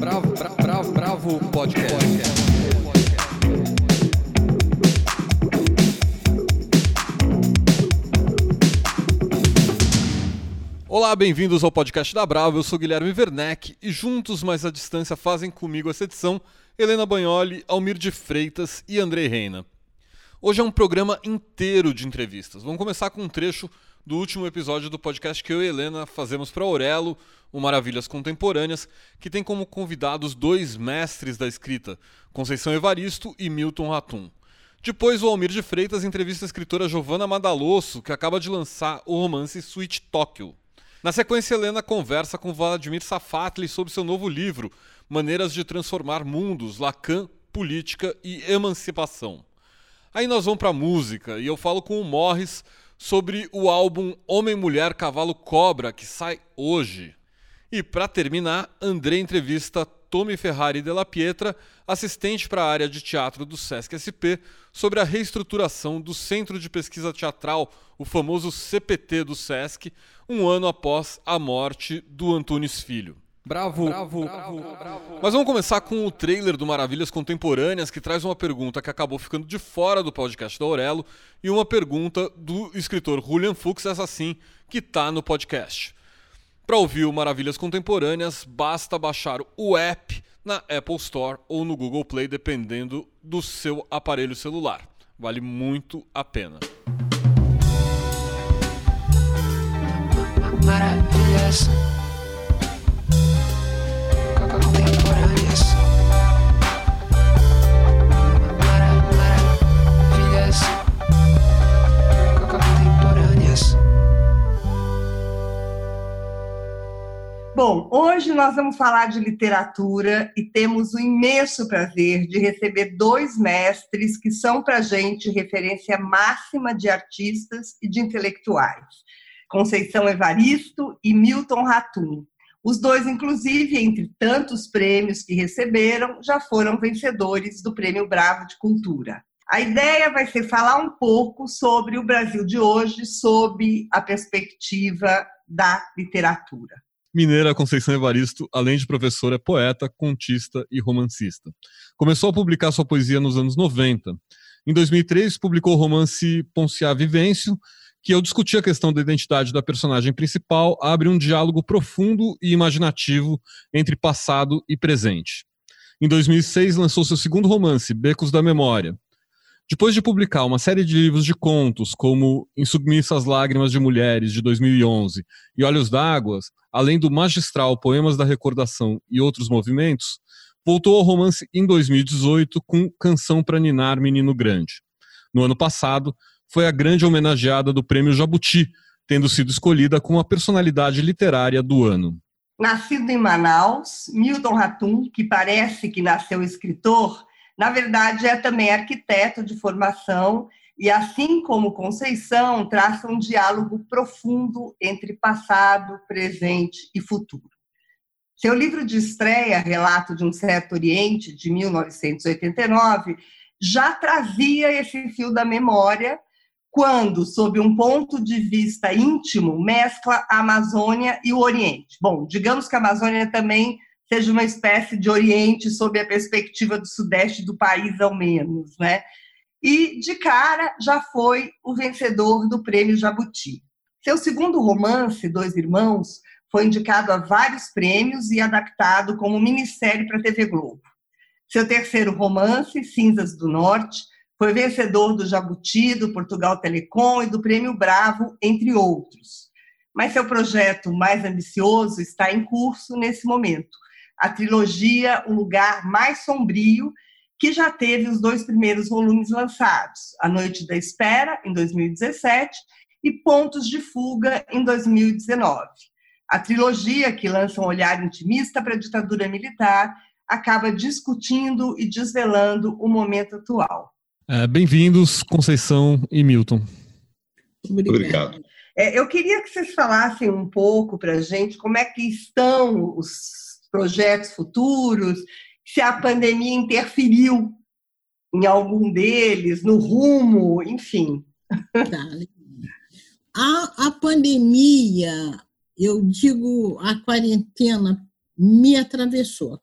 Bravo, bravo, bravo, bravo podcast. Olá, bem-vindos ao podcast da Bravo. Eu sou Guilherme Werneck e juntos, mas à distância, fazem comigo essa edição Helena Bagnoli, Almir de Freitas e Andrei Reina. Hoje é um programa inteiro de entrevistas. Vamos começar com um trecho do último episódio do podcast que eu e Helena fazemos para Aurelo, o Maravilhas Contemporâneas, que tem como convidados dois mestres da escrita, Conceição Evaristo e Milton Ratum. Depois, o Almir de Freitas entrevista a escritora Giovanna Madalosso, que acaba de lançar o romance Sweet Tóquio. Na sequência, Helena conversa com Vladimir Safatli sobre seu novo livro, Maneiras de Transformar Mundos, Lacan, Política e Emancipação. Aí nós vamos para música e eu falo com o Morris sobre o álbum Homem, Mulher, Cavalo, Cobra, que sai hoje. E para terminar, André entrevista Tommy Ferrari della Pietra, assistente para a área de teatro do Sesc SP, sobre a reestruturação do Centro de Pesquisa Teatral, o famoso CPT do Sesc, um ano após a morte do Antunes Filho. Bravo, bravo, bravo, bravo. Mas vamos começar com o trailer do Maravilhas Contemporâneas, que traz uma pergunta que acabou ficando de fora do podcast da Aurelo e uma pergunta do escritor Julian Fuchs, essa sim, que está no podcast. Para ouvir o Maravilhas Contemporâneas, basta baixar o app na Apple Store ou no Google Play, dependendo do seu aparelho celular. Vale muito a pena. Maravilhas. Bom, hoje nós vamos falar de literatura e temos o imenso prazer de receber dois mestres que são para gente referência máxima de artistas e de intelectuais: Conceição Evaristo e Milton Ratum. Os dois, inclusive, entre tantos prêmios que receberam, já foram vencedores do Prêmio Bravo de Cultura. A ideia vai ser falar um pouco sobre o Brasil de hoje, sob a perspectiva da literatura mineira Conceição Evaristo, além de professora, é poeta, contista e romancista. Começou a publicar sua poesia nos anos 90. Em 2003, publicou o romance Ponciá Vivêncio, que ao discutir a questão da identidade da personagem principal, abre um diálogo profundo e imaginativo entre passado e presente. Em 2006, lançou seu segundo romance, Becos da Memória, depois de publicar uma série de livros de contos, como Insubmissas Lágrimas de Mulheres, de 2011, e Olhos d'Água, além do magistral Poemas da Recordação e outros movimentos, voltou ao romance em 2018 com Canção para Ninar Menino Grande. No ano passado, foi a grande homenageada do Prêmio Jabuti, tendo sido escolhida como a personalidade literária do ano. Nascido em Manaus, Milton Ratum, que parece que nasceu escritor, na verdade, é também arquiteto de formação e, assim como Conceição, traça um diálogo profundo entre passado, presente e futuro. Seu livro de estreia, Relato de um Certo Oriente, de 1989, já trazia esse fio da memória, quando, sob um ponto de vista íntimo, mescla a Amazônia e o Oriente. Bom, digamos que a Amazônia também seja uma espécie de Oriente sob a perspectiva do Sudeste do país, ao menos, né? E, de cara, já foi o vencedor do Prêmio Jabuti. Seu segundo romance, Dois Irmãos, foi indicado a vários prêmios e adaptado como minissérie para a TV Globo. Seu terceiro romance, Cinzas do Norte, foi vencedor do Jabuti, do Portugal Telecom e do Prêmio Bravo, entre outros. Mas seu projeto mais ambicioso está em curso nesse momento a trilogia O Lugar Mais Sombrio, que já teve os dois primeiros volumes lançados, A Noite da Espera, em 2017, e Pontos de Fuga, em 2019. A trilogia, que lança um olhar intimista para a ditadura militar, acaba discutindo e desvelando o momento atual. É, Bem-vindos, Conceição e Milton. Obrigado. É, eu queria que vocês falassem um pouco para a gente como é que estão os projetos futuros, se a pandemia interferiu em algum deles, no rumo, enfim. Tá. A, a pandemia, eu digo a quarentena me atravessou.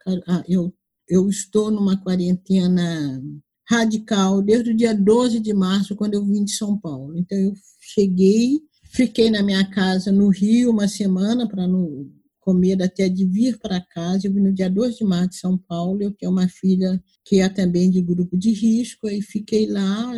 Eu, eu estou numa quarentena radical desde o dia 12 de março, quando eu vim de São Paulo. Então, eu cheguei, fiquei na minha casa no Rio uma semana para não com medo até de vir para casa. Eu vim no dia 2 de março de São Paulo. Eu tenho uma filha que é também de grupo de risco, e fiquei lá.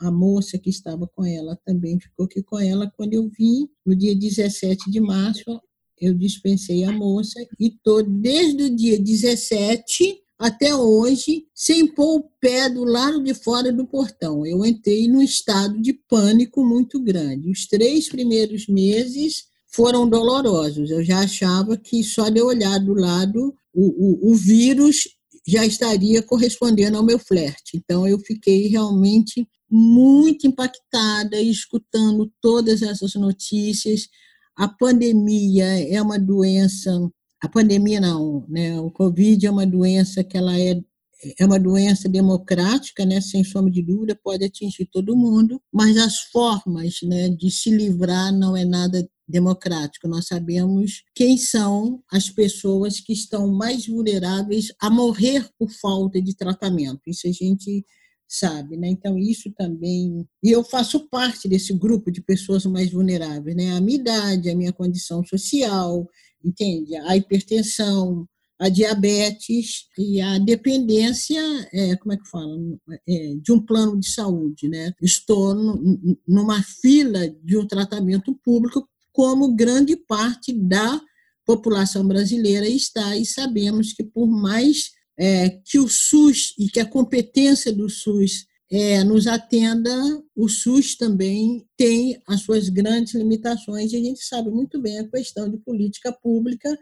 A moça que estava com ela também ficou aqui com ela. Quando eu vim, no dia 17 de março, eu dispensei a moça e estou desde o dia 17 até hoje sem pôr o pé do lado de fora do portão. Eu entrei num estado de pânico muito grande. Os três primeiros meses foram dolorosos. Eu já achava que só de olhar do lado, o, o, o vírus já estaria correspondendo ao meu flerte. Então, eu fiquei realmente muito impactada escutando todas essas notícias. A pandemia é uma doença, a pandemia não, né? O Covid é uma doença que ela é é uma doença democrática, né, sem sombra de dúvida, pode atingir todo mundo, mas as formas né, de se livrar não é nada democrático. Nós sabemos quem são as pessoas que estão mais vulneráveis a morrer por falta de tratamento. Isso a gente sabe, né? Então isso também, e eu faço parte desse grupo de pessoas mais vulneráveis, né? A minha idade, a minha condição social, entende? A hipertensão, a diabetes e a dependência, é, como é que fala, é, de um plano de saúde, né? Estou numa fila de um tratamento público como grande parte da população brasileira está, e sabemos que por mais é, que o SUS e que a competência do SUS é, nos atenda, o SUS também tem as suas grandes limitações, e a gente sabe muito bem a questão de política pública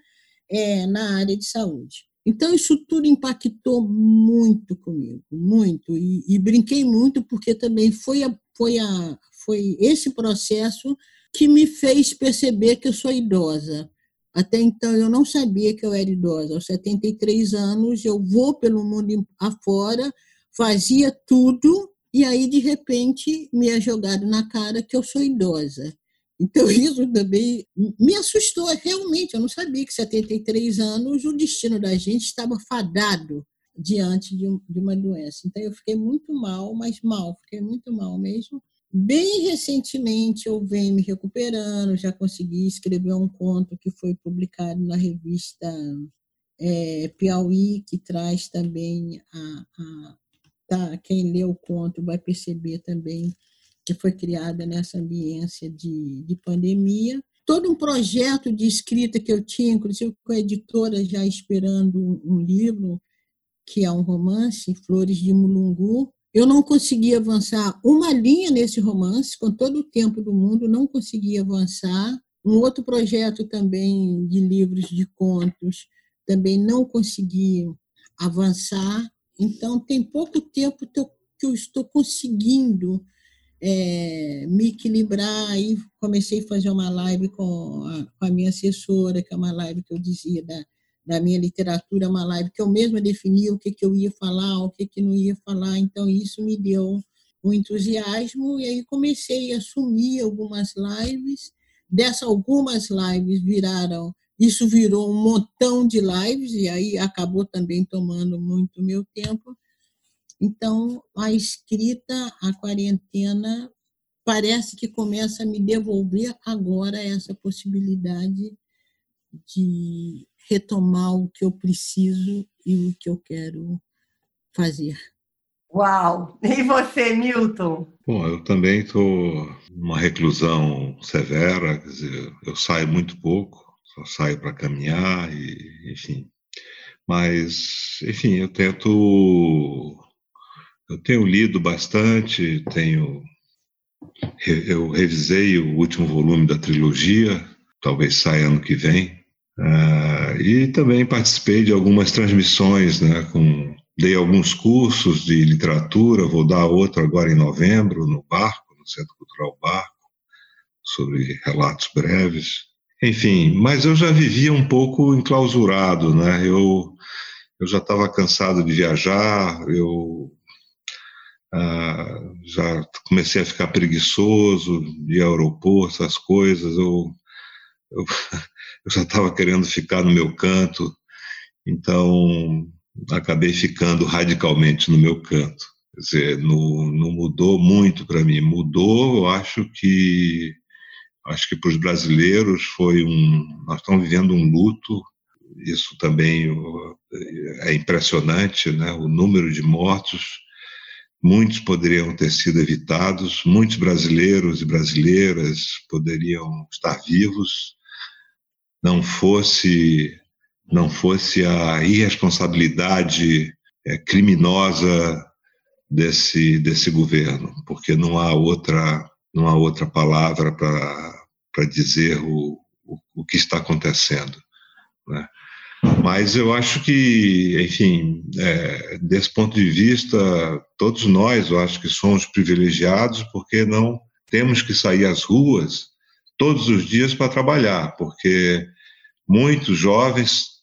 é, na área de saúde. Então, isso tudo impactou muito comigo, muito, e, e brinquei muito, porque também foi, a, foi, a, foi esse processo que me fez perceber que eu sou idosa. Até então eu não sabia que eu era idosa. Aos 73 anos eu vou pelo mundo afora, fazia tudo e aí de repente me é jogado na cara que eu sou idosa. Então isso também me assustou realmente. Eu não sabia que 73 anos o destino da gente estava fadado diante de, uma doença. Então eu fiquei muito mal, mas mal, fiquei muito mal mesmo. Bem recentemente eu venho me recuperando, já consegui escrever um conto que foi publicado na revista é, Piauí, que traz também a, a tá, quem lê o conto vai perceber também que foi criada nessa ambiência de, de pandemia. Todo um projeto de escrita que eu tinha, inclusive com a editora já esperando um, um livro, que é um romance, Flores de Mulungu, eu não conseguia avançar uma linha nesse romance, com todo o tempo do mundo, não conseguia avançar. Um outro projeto também de livros de contos, também não consegui avançar. Então, tem pouco tempo que eu estou conseguindo é, me equilibrar. Aí comecei a fazer uma live com a, com a minha assessora, que é uma live que eu dizia da da minha literatura, uma live que eu mesma definia o que, que eu ia falar, o que, que não ia falar, então isso me deu um entusiasmo, e aí comecei a assumir algumas lives, dessas algumas lives viraram, isso virou um montão de lives, e aí acabou também tomando muito meu tempo, então a escrita, a quarentena, parece que começa a me devolver agora essa possibilidade de retomar o que eu preciso e o que eu quero fazer. Uau! E você, Milton? Bom, eu também estou numa reclusão severa, quer dizer, eu saio muito pouco, só saio para caminhar e, enfim. Mas, enfim, eu tento. Eu tenho lido bastante, tenho. Eu revisei o último volume da trilogia, talvez saia ano que vem. Uh, e também participei de algumas transmissões, né, com, dei alguns cursos de literatura, vou dar outro agora em novembro, no Barco, no Centro Cultural Barco, sobre relatos breves. Enfim, mas eu já vivia um pouco enclausurado, né? Eu, eu já estava cansado de viajar, eu uh, já comecei a ficar preguiçoso de aeroporto, essas coisas. Eu, eu eu já estava querendo ficar no meu canto, Então, acabei ficando radicalmente no meu canto. Quer dizer, não, não mudou muito para mim. Mudou, eu acho que acho que para os brasileiros foi um. Nós estamos vivendo um luto. Isso também é impressionante, né? O número de mortos. Muitos poderiam ter sido evitados. Muitos brasileiros e brasileiras poderiam estar vivos. Não fosse não fosse a irresponsabilidade é, criminosa desse desse governo, porque não há outra não há outra palavra para dizer o, o, o, que está acontecendo, né? Mas eu acho que, enfim, é, desse ponto de vista, todos nós, eu acho que somos privilegiados porque não temos que sair às ruas todos os dias para trabalhar, porque muitos jovens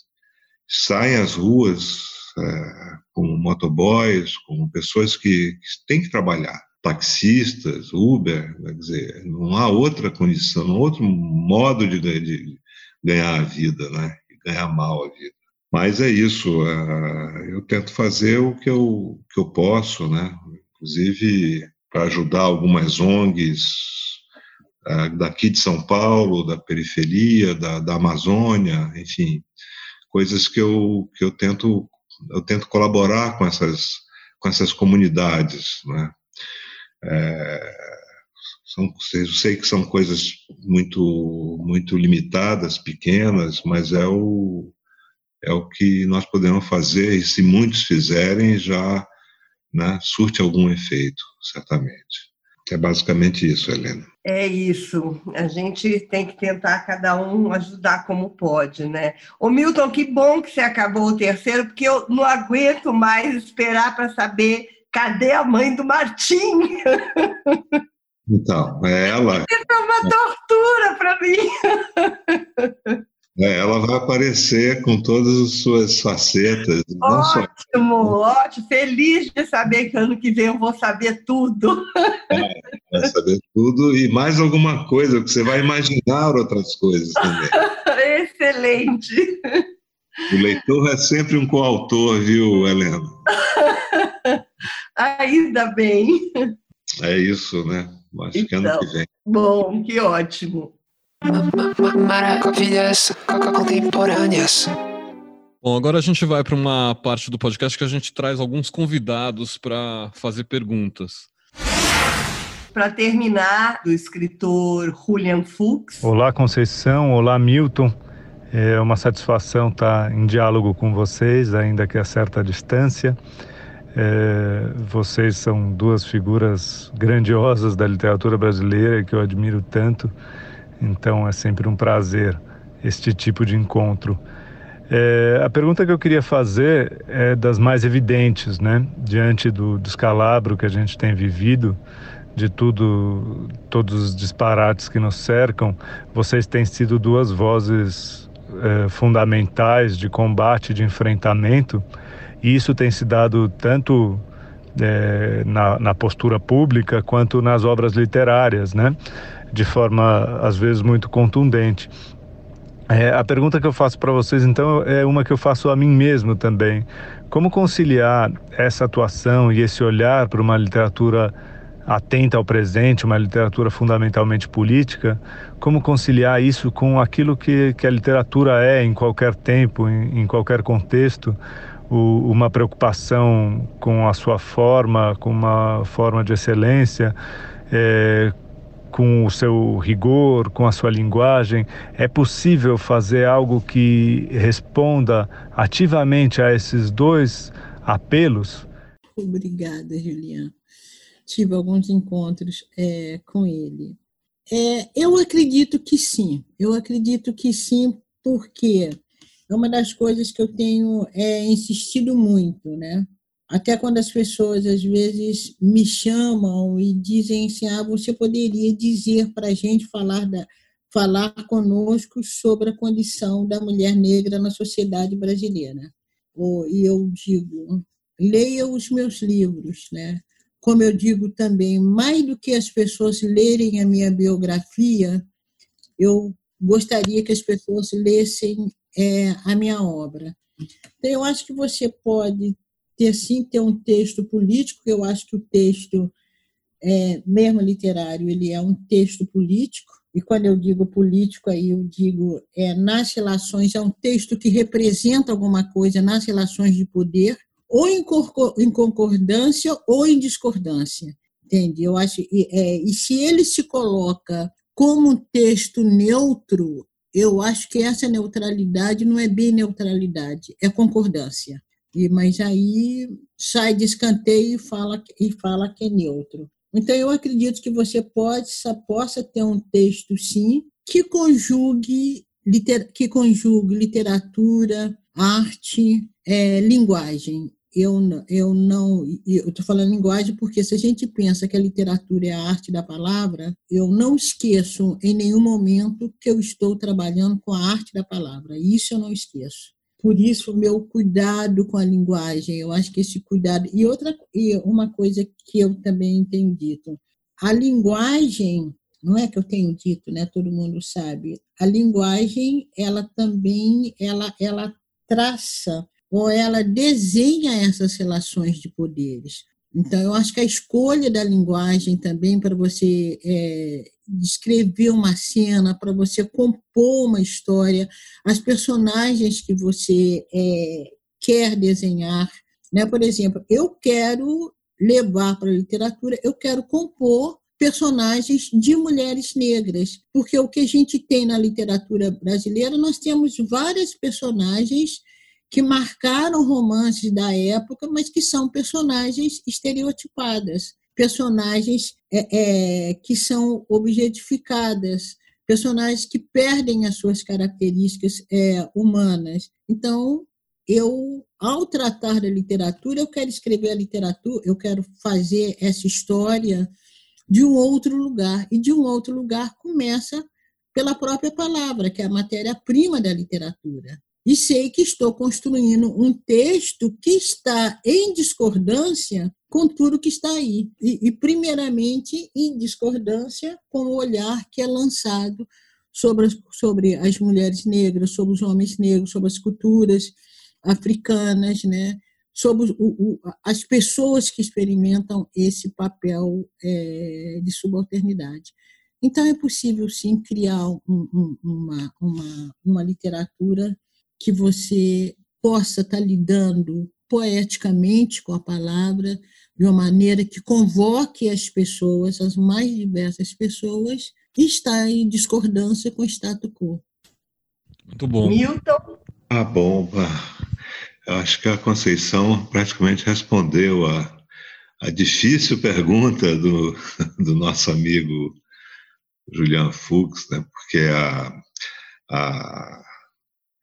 saem às ruas é, com motoboys, com pessoas que, que têm que trabalhar, taxistas, Uber, quer dizer, não há outra condição, não há outro modo de, de ganhar a vida, né? ganhar mal a vida. Mas é isso, é, eu tento fazer o que eu, que eu posso, né? inclusive para ajudar algumas ONGs daqui de São Paulo, da periferia, da, da Amazônia, enfim, coisas que eu, que eu tento eu tento colaborar com essas com essas comunidades, né? É, são, eu sei que são coisas muito muito limitadas, pequenas, mas é o é o que nós podemos fazer e se muitos fizerem já né, surte algum efeito, certamente. É basicamente isso, Helena. É isso. A gente tem que tentar cada um ajudar como pode, né? Ô Milton, que bom que você acabou o terceiro, porque eu não aguento mais esperar para saber cadê a mãe do Martim. Então, é ela. Isso é uma tortura para mim. É, ela vai aparecer com todas as suas facetas. Ótimo, ótimo. Feliz de saber que ano que vem eu vou saber tudo. É, vai saber tudo e mais alguma coisa, que você vai imaginar outras coisas também. Excelente. O leitor é sempre um coautor, viu, Helena? Ainda bem. É isso, né? Acho então, que ano que vem. Bom, que ótimo. Maravilhas contemporâneas. Bom, agora a gente vai para uma parte do podcast que a gente traz alguns convidados para fazer perguntas. Para terminar, do escritor Julian Fuchs. Olá, Conceição. Olá, Milton. É uma satisfação estar em diálogo com vocês, ainda que a certa distância. É, vocês são duas figuras grandiosas da literatura brasileira que eu admiro tanto então é sempre um prazer este tipo de encontro. É, a pergunta que eu queria fazer é das mais evidentes, né? Diante do descalabro que a gente tem vivido, de tudo, todos os disparates que nos cercam, vocês têm sido duas vozes é, fundamentais de combate, de enfrentamento, e isso tem se dado tanto é, na, na postura pública quanto nas obras literárias, né? De forma às vezes muito contundente. É, a pergunta que eu faço para vocês então é uma que eu faço a mim mesmo também. Como conciliar essa atuação e esse olhar para uma literatura atenta ao presente, uma literatura fundamentalmente política, como conciliar isso com aquilo que, que a literatura é em qualquer tempo, em, em qualquer contexto, o, uma preocupação com a sua forma, com uma forma de excelência, é, com o seu rigor, com a sua linguagem, é possível fazer algo que responda ativamente a esses dois apelos? Obrigada, Juliana. Tive alguns encontros é, com ele. É, eu acredito que sim, eu acredito que sim, porque é uma das coisas que eu tenho é, insistido muito, né? Até quando as pessoas às vezes me chamam e dizem assim: ah, você poderia dizer para a gente falar da falar conosco sobre a condição da mulher negra na sociedade brasileira. E eu digo, leia os meus livros, né? Como eu digo também, mais do que as pessoas lerem a minha biografia, eu gostaria que as pessoas lessem é, a minha obra. Então, eu acho que você pode ter sim ter um texto político, eu acho que o texto é, mesmo literário, ele é um texto político, e quando eu digo político, aí eu digo é, nas relações, é um texto que representa alguma coisa nas relações de poder, ou em, concordância ou em discordância, entende? Eu acho, e, é, e se ele se coloca como um texto neutro, eu acho que essa neutralidade não é bem neutralidade, é concordância. E, mas aí sai de escanteio e fala, e fala que é neutro. Então, eu acredito que você pode, possa ter um texto, sim, que conjugue, liter, que conjugue literatura, arte, é, linguagem. Eu, eu não. Eu estou falando linguagem porque, se a gente pensa que a literatura é a arte da palavra, eu não esqueço em nenhum momento que eu estou trabalhando com a arte da palavra. Isso eu não esqueço. Por isso, o meu cuidado com a linguagem, eu acho que esse cuidado. E outra e uma coisa que eu também tenho dito: a linguagem, não é que eu tenho dito, né? Todo mundo sabe. A linguagem, ela também, ela, ela traça ou ela desenha essas relações de poderes. Então, eu acho que a escolha da linguagem também para você é, descrever uma cena, para você compor uma história, as personagens que você é, quer desenhar. Né? Por exemplo, eu quero levar para a literatura, eu quero compor personagens de mulheres negras, porque o que a gente tem na literatura brasileira, nós temos várias personagens que marcaram romances da época, mas que são personagens estereotipadas, personagens é, é, que são objetificadas, personagens que perdem as suas características é, humanas. Então, eu, ao tratar da literatura, eu quero escrever a literatura, eu quero fazer essa história de um outro lugar. E de um outro lugar começa pela própria palavra, que é a matéria-prima da literatura e sei que estou construindo um texto que está em discordância com tudo que está aí. E, e, primeiramente, em discordância com o olhar que é lançado sobre as, sobre as mulheres negras, sobre os homens negros, sobre as culturas africanas, né? sobre o, o, as pessoas que experimentam esse papel é, de subalternidade. Então, é possível, sim, criar um, um, uma, uma, uma literatura que você possa estar lidando poeticamente com a palavra, de uma maneira que convoque as pessoas, as mais diversas pessoas, e está em discordância com o status quo. Muito bom. Milton? Ah, bom. Eu acho que a Conceição praticamente respondeu a, a difícil pergunta do, do nosso amigo Julian Fuchs, né? porque a, a,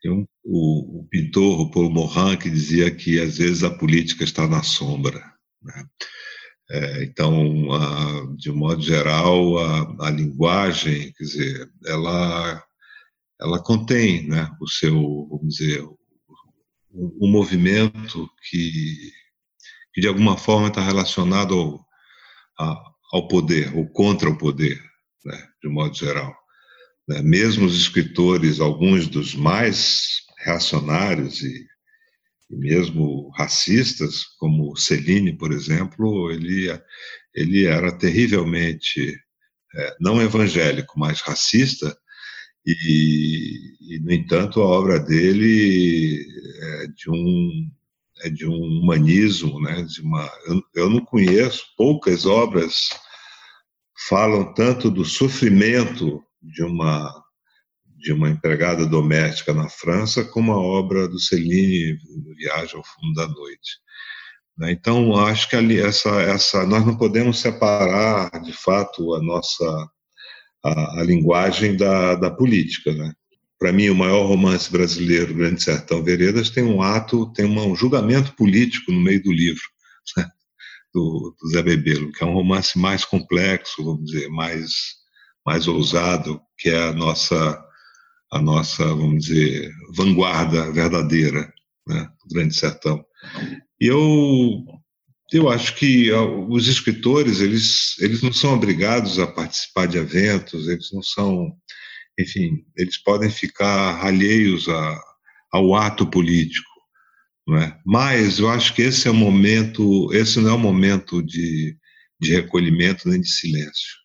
tem um, o, o, pintor o Paul Morin que dizia que às vezes a política está na sombra. Né? É, então, a, de um modo geral, a, a, linguagem, quer dizer, ela, ela contém né, o seu, vamos dizer, um movimento que, que, de alguma forma está relacionado ao, a, ao poder, ou contra o poder, né, de um modo geral. Né? Mesmo os escritores, alguns dos mais reacionários e, e mesmo racistas, como Celine, por exemplo, ele, ele era terrivelmente é, não evangélico, mas racista, e, e, no entanto, a obra dele é de um, é de um humanismo, né, de uma, eu, eu não conheço, poucas obras falam tanto do sofrimento de uma de uma empregada doméstica na França como a obra do Céline Viagem ao Fundo da Noite. Né? Então acho que ali essa essa nós não podemos separar de fato a nossa a, a linguagem da, da política, né? Para mim, o maior romance brasileiro, Grande Sertão Veredas, tem um ato, tem um julgamento político no meio do livro, né? do, do Zé Bebelo, que é um romance mais complexo, vamos dizer, mais mais ousado, que é a nossa, a nossa vamos dizer, vanguarda verdadeira, né, do Grande Sertão. E eu, eu acho que os escritores, eles, eles não são obrigados a participar de eventos, eles não são, enfim, eles podem ficar alheios a, ao ato político, é? Mas eu acho que esse é o momento, esse não é o momento de, de recolhimento nem de silêncio.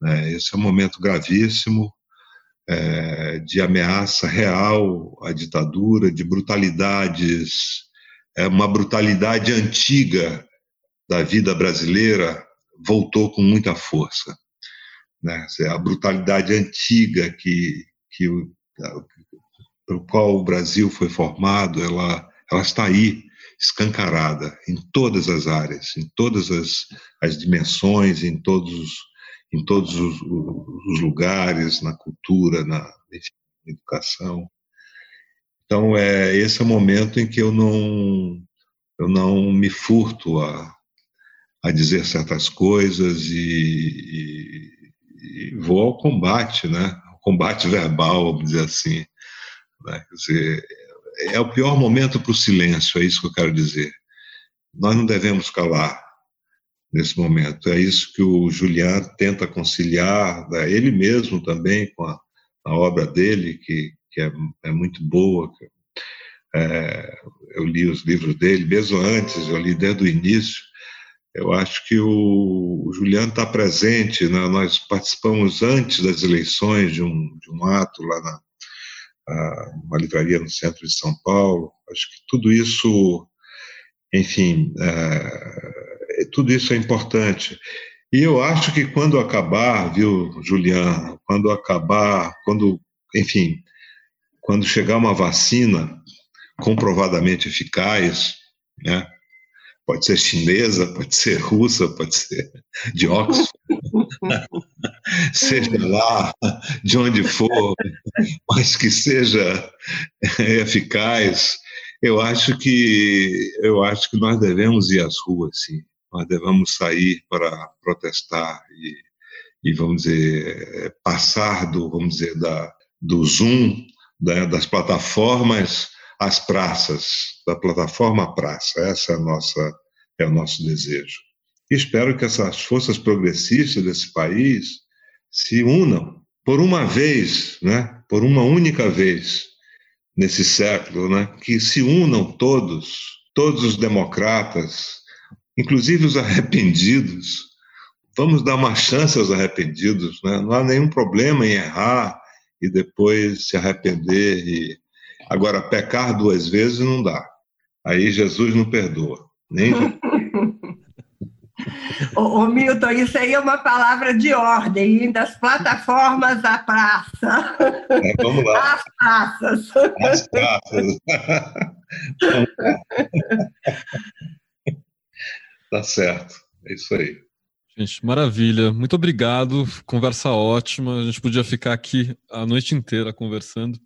Né? Esse é um momento gravíssimo é, de ameaça real à ditadura, de brutalidades, é uma brutalidade antiga da vida brasileira voltou com muita força. Né? A brutalidade antiga que, que pelo qual o Brasil foi formado, ela, ela está aí, escancarada, em todas as áreas, em todas as, as dimensões, em todos, em todos os, os lugares, na cultura, na, na educação. Então, é, esse é o momento em que eu não, eu não me furto a, a dizer certas coisas e, e, e vou ao combate, né? combate verbal, vamos dizer assim. Né? Quer dizer, é o pior momento para o silêncio, é isso que eu quero dizer. Nós não devemos calar nesse momento. É isso que o Julian tenta conciliar, né? ele mesmo também, com a, a obra dele, que, que é, é muito boa. É, eu li os livros dele, mesmo antes, eu li desde o início, eu acho que o, o está presente, né? nós participamos antes das eleições de um, de um ato lá na uma livraria no centro de São Paulo. Acho que tudo isso, enfim, é, tudo isso é importante. E eu acho que quando acabar, viu, Juliano, quando acabar, quando, enfim, quando chegar uma vacina comprovadamente eficaz, né, pode ser chinesa, pode ser russa, pode ser de Oxford, seja lá de onde for, mas que seja eficaz. Eu acho que eu acho que nós devemos ir às ruas, sim. Nós devemos sair para protestar e, e vamos dizer passar do vamos dizer da do Zoom, da, das plataformas às praças, da plataforma à praça. Essa é, a nossa, é o nosso desejo. E espero que essas forças progressistas desse país se unam por uma vez, né, por uma única vez nesse século, né, que se unam todos, todos os democratas, inclusive os arrependidos. Vamos dar uma chance aos arrependidos, né? não há nenhum problema em errar e depois se arrepender e Agora, pecar duas vezes não dá. Aí Jesus não perdoa. Nem ô, ô, Milton, isso aí é uma palavra de ordem, das plataformas à praça. É, vamos lá. As praças. As praças. tá certo. É isso aí. Gente, maravilha. Muito obrigado. Conversa ótima. A gente podia ficar aqui a noite inteira conversando.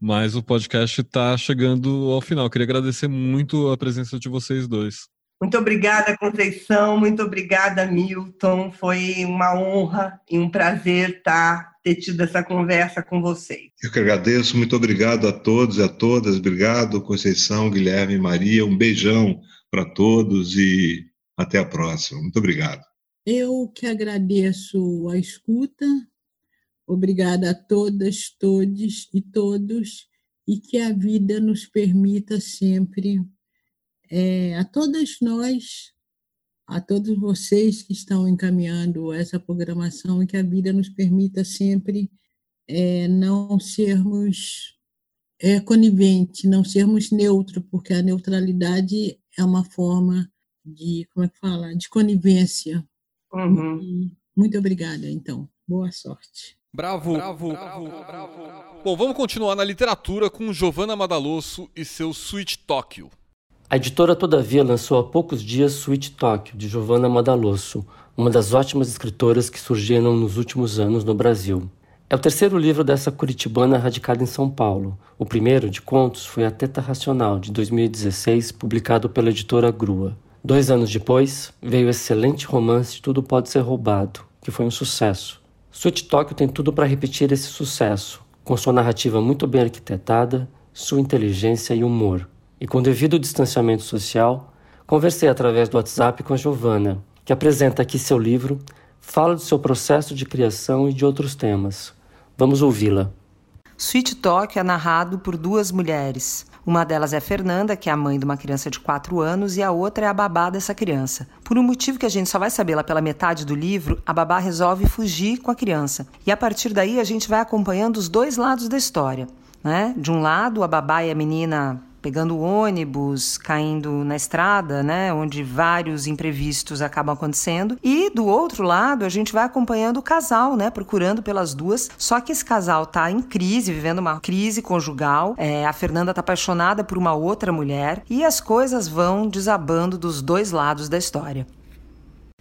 Mas o podcast está chegando ao final. Queria agradecer muito a presença de vocês dois. Muito obrigada, Conceição. Muito obrigada, Milton. Foi uma honra e um prazer tá, ter tido essa conversa com vocês. Eu que agradeço. Muito obrigado a todos e a todas. Obrigado, Conceição, Guilherme e Maria. Um beijão para todos e até a próxima. Muito obrigado. Eu que agradeço a escuta, Obrigada a todas, todos e todos, e que a vida nos permita sempre, é, a todas nós, a todos vocês que estão encaminhando essa programação, e que a vida nos permita sempre é, não sermos é, conivente, não sermos neutro, porque a neutralidade é uma forma de, como é que fala, de conivência. Uhum. Muito obrigada, então. Boa sorte. Bravo. Bravo, bravo, bravo. Bom, vamos continuar na literatura com Giovanna Madalosso e seu Sweet Tóquio. A editora Todavia lançou há poucos dias Sweet Tóquio, de Giovanna Madalosso, uma das ótimas escritoras que surgiram nos últimos anos no Brasil. É o terceiro livro dessa curitibana radicada em São Paulo. O primeiro, de contos, foi A Teta Racional, de 2016, publicado pela editora Grua. Dois anos depois, veio o excelente romance Tudo Pode Ser Roubado, que foi um sucesso. Sweet Tóquio tem tudo para repetir esse sucesso, com sua narrativa muito bem arquitetada, sua inteligência e humor. E com devido distanciamento social, conversei através do WhatsApp com a Giovana, que apresenta aqui seu livro, fala do seu processo de criação e de outros temas. Vamos ouvi-la. Sweet Talk é narrado por duas mulheres. Uma delas é Fernanda, que é a mãe de uma criança de 4 anos, e a outra é a babá dessa criança. Por um motivo que a gente só vai saber lá pela metade do livro, a babá resolve fugir com a criança. E a partir daí a gente vai acompanhando os dois lados da história. Né? De um lado, a babá e a menina pegando ônibus, caindo na estrada, né, onde vários imprevistos acabam acontecendo. E do outro lado, a gente vai acompanhando o casal, né, procurando pelas duas. Só que esse casal tá em crise, vivendo uma crise conjugal. É, a Fernanda tá apaixonada por uma outra mulher e as coisas vão desabando dos dois lados da história.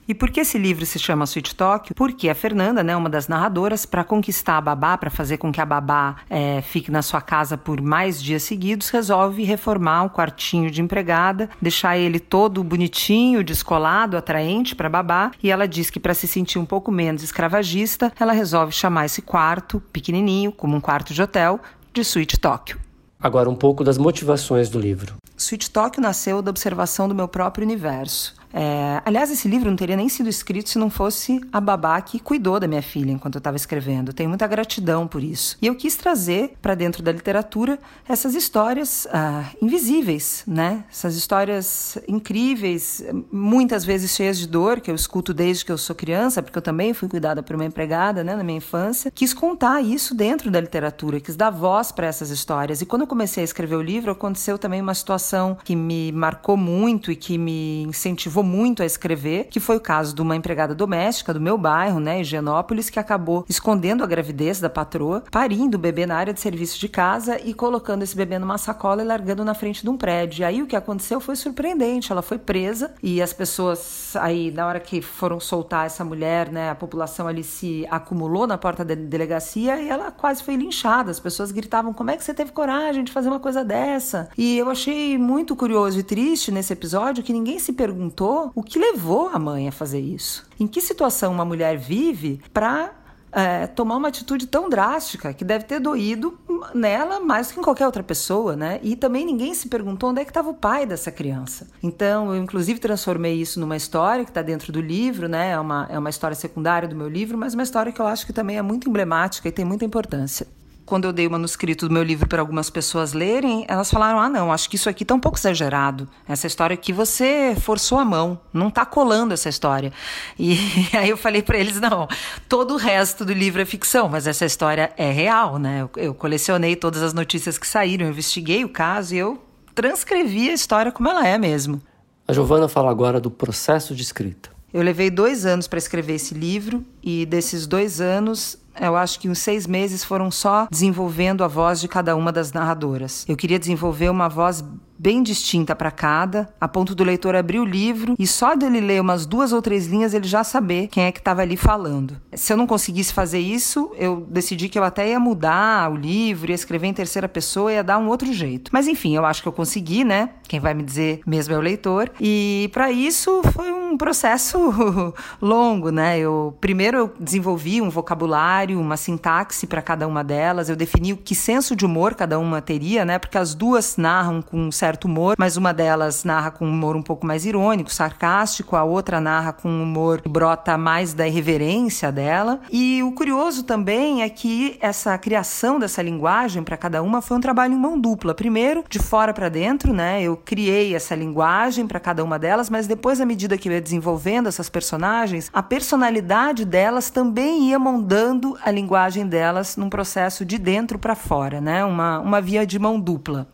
E por que esse livro se chama Sweet Tóquio? Porque a Fernanda, né, uma das narradoras, para conquistar a babá, para fazer com que a babá é, fique na sua casa por mais dias seguidos, resolve reformar um quartinho de empregada, deixar ele todo bonitinho, descolado, atraente para babá. E ela diz que para se sentir um pouco menos escravagista, ela resolve chamar esse quarto pequenininho, como um quarto de hotel, de Sweet Tóquio. Agora um pouco das motivações do livro. Sweet Tóquio nasceu da observação do meu próprio universo. É, aliás, esse livro não teria nem sido escrito se não fosse a babá que cuidou da minha filha enquanto eu estava escrevendo. Tenho muita gratidão por isso. E eu quis trazer para dentro da literatura essas histórias ah, invisíveis, né? Essas histórias incríveis, muitas vezes cheias de dor, que eu escuto desde que eu sou criança, porque eu também fui cuidada por uma empregada, né, na minha infância. Quis contar isso dentro da literatura, quis dar voz para essas histórias. E quando eu comecei a escrever o livro, aconteceu também uma situação que me marcou muito e que me incentivou muito a escrever, que foi o caso de uma empregada doméstica do meu bairro, né, Higienópolis, que acabou escondendo a gravidez da patroa, parindo o bebê na área de serviço de casa e colocando esse bebê numa sacola e largando na frente de um prédio. E aí o que aconteceu foi surpreendente. Ela foi presa e as pessoas aí, na hora que foram soltar essa mulher, né, a população ali se acumulou na porta da delegacia e ela quase foi linchada. As pessoas gritavam: "Como é que você teve coragem de fazer uma coisa dessa?". E eu achei muito curioso e triste nesse episódio que ninguém se perguntou o que levou a mãe a fazer isso. Em que situação uma mulher vive para é, tomar uma atitude tão drástica que deve ter doído nela mais que em qualquer outra pessoa, né? E também ninguém se perguntou onde é que estava o pai dessa criança. Então, eu inclusive transformei isso numa história que está dentro do livro, né? É uma, é uma história secundária do meu livro, mas uma história que eu acho que também é muito emblemática e tem muita importância quando eu dei o manuscrito do meu livro para algumas pessoas lerem, elas falaram: ah, não, acho que isso aqui está um pouco exagerado. Essa história aqui você forçou a mão, não está colando essa história. E aí eu falei para eles: não, todo o resto do livro é ficção, mas essa história é real, né? Eu, eu colecionei todas as notícias que saíram, eu investiguei o caso e eu transcrevi a história como ela é mesmo. A Giovana fala agora do processo de escrita. Eu levei dois anos para escrever esse livro e desses dois anos eu acho que uns seis meses foram só desenvolvendo a voz de cada uma das narradoras. Eu queria desenvolver uma voz bem distinta para cada, a ponto do leitor abrir o livro e só dele ler umas duas ou três linhas ele já saber quem é que estava ali falando. Se eu não conseguisse fazer isso, eu decidi que eu até ia mudar o livro, ia escrever em terceira pessoa, ia dar um outro jeito. Mas enfim, eu acho que eu consegui, né? Quem vai me dizer mesmo é o leitor. E para isso foi um processo longo, né? Eu primeiro eu desenvolvi um vocabulário, uma sintaxe para cada uma delas, eu defini o que senso de humor cada uma teria, né? Porque as duas narram com um certo humor, mas uma delas narra com um humor um pouco mais irônico, sarcástico, a outra narra com um humor que brota mais da irreverência dela. E o curioso também é que essa criação dessa linguagem para cada uma foi um trabalho em mão dupla. Primeiro, de fora para dentro, né? Eu criei essa linguagem para cada uma delas, mas depois, à medida que eu ia desenvolvendo essas personagens, a personalidade delas também ia moldando a linguagem delas num processo de dentro para fora, né? Uma, uma via de mão dupla.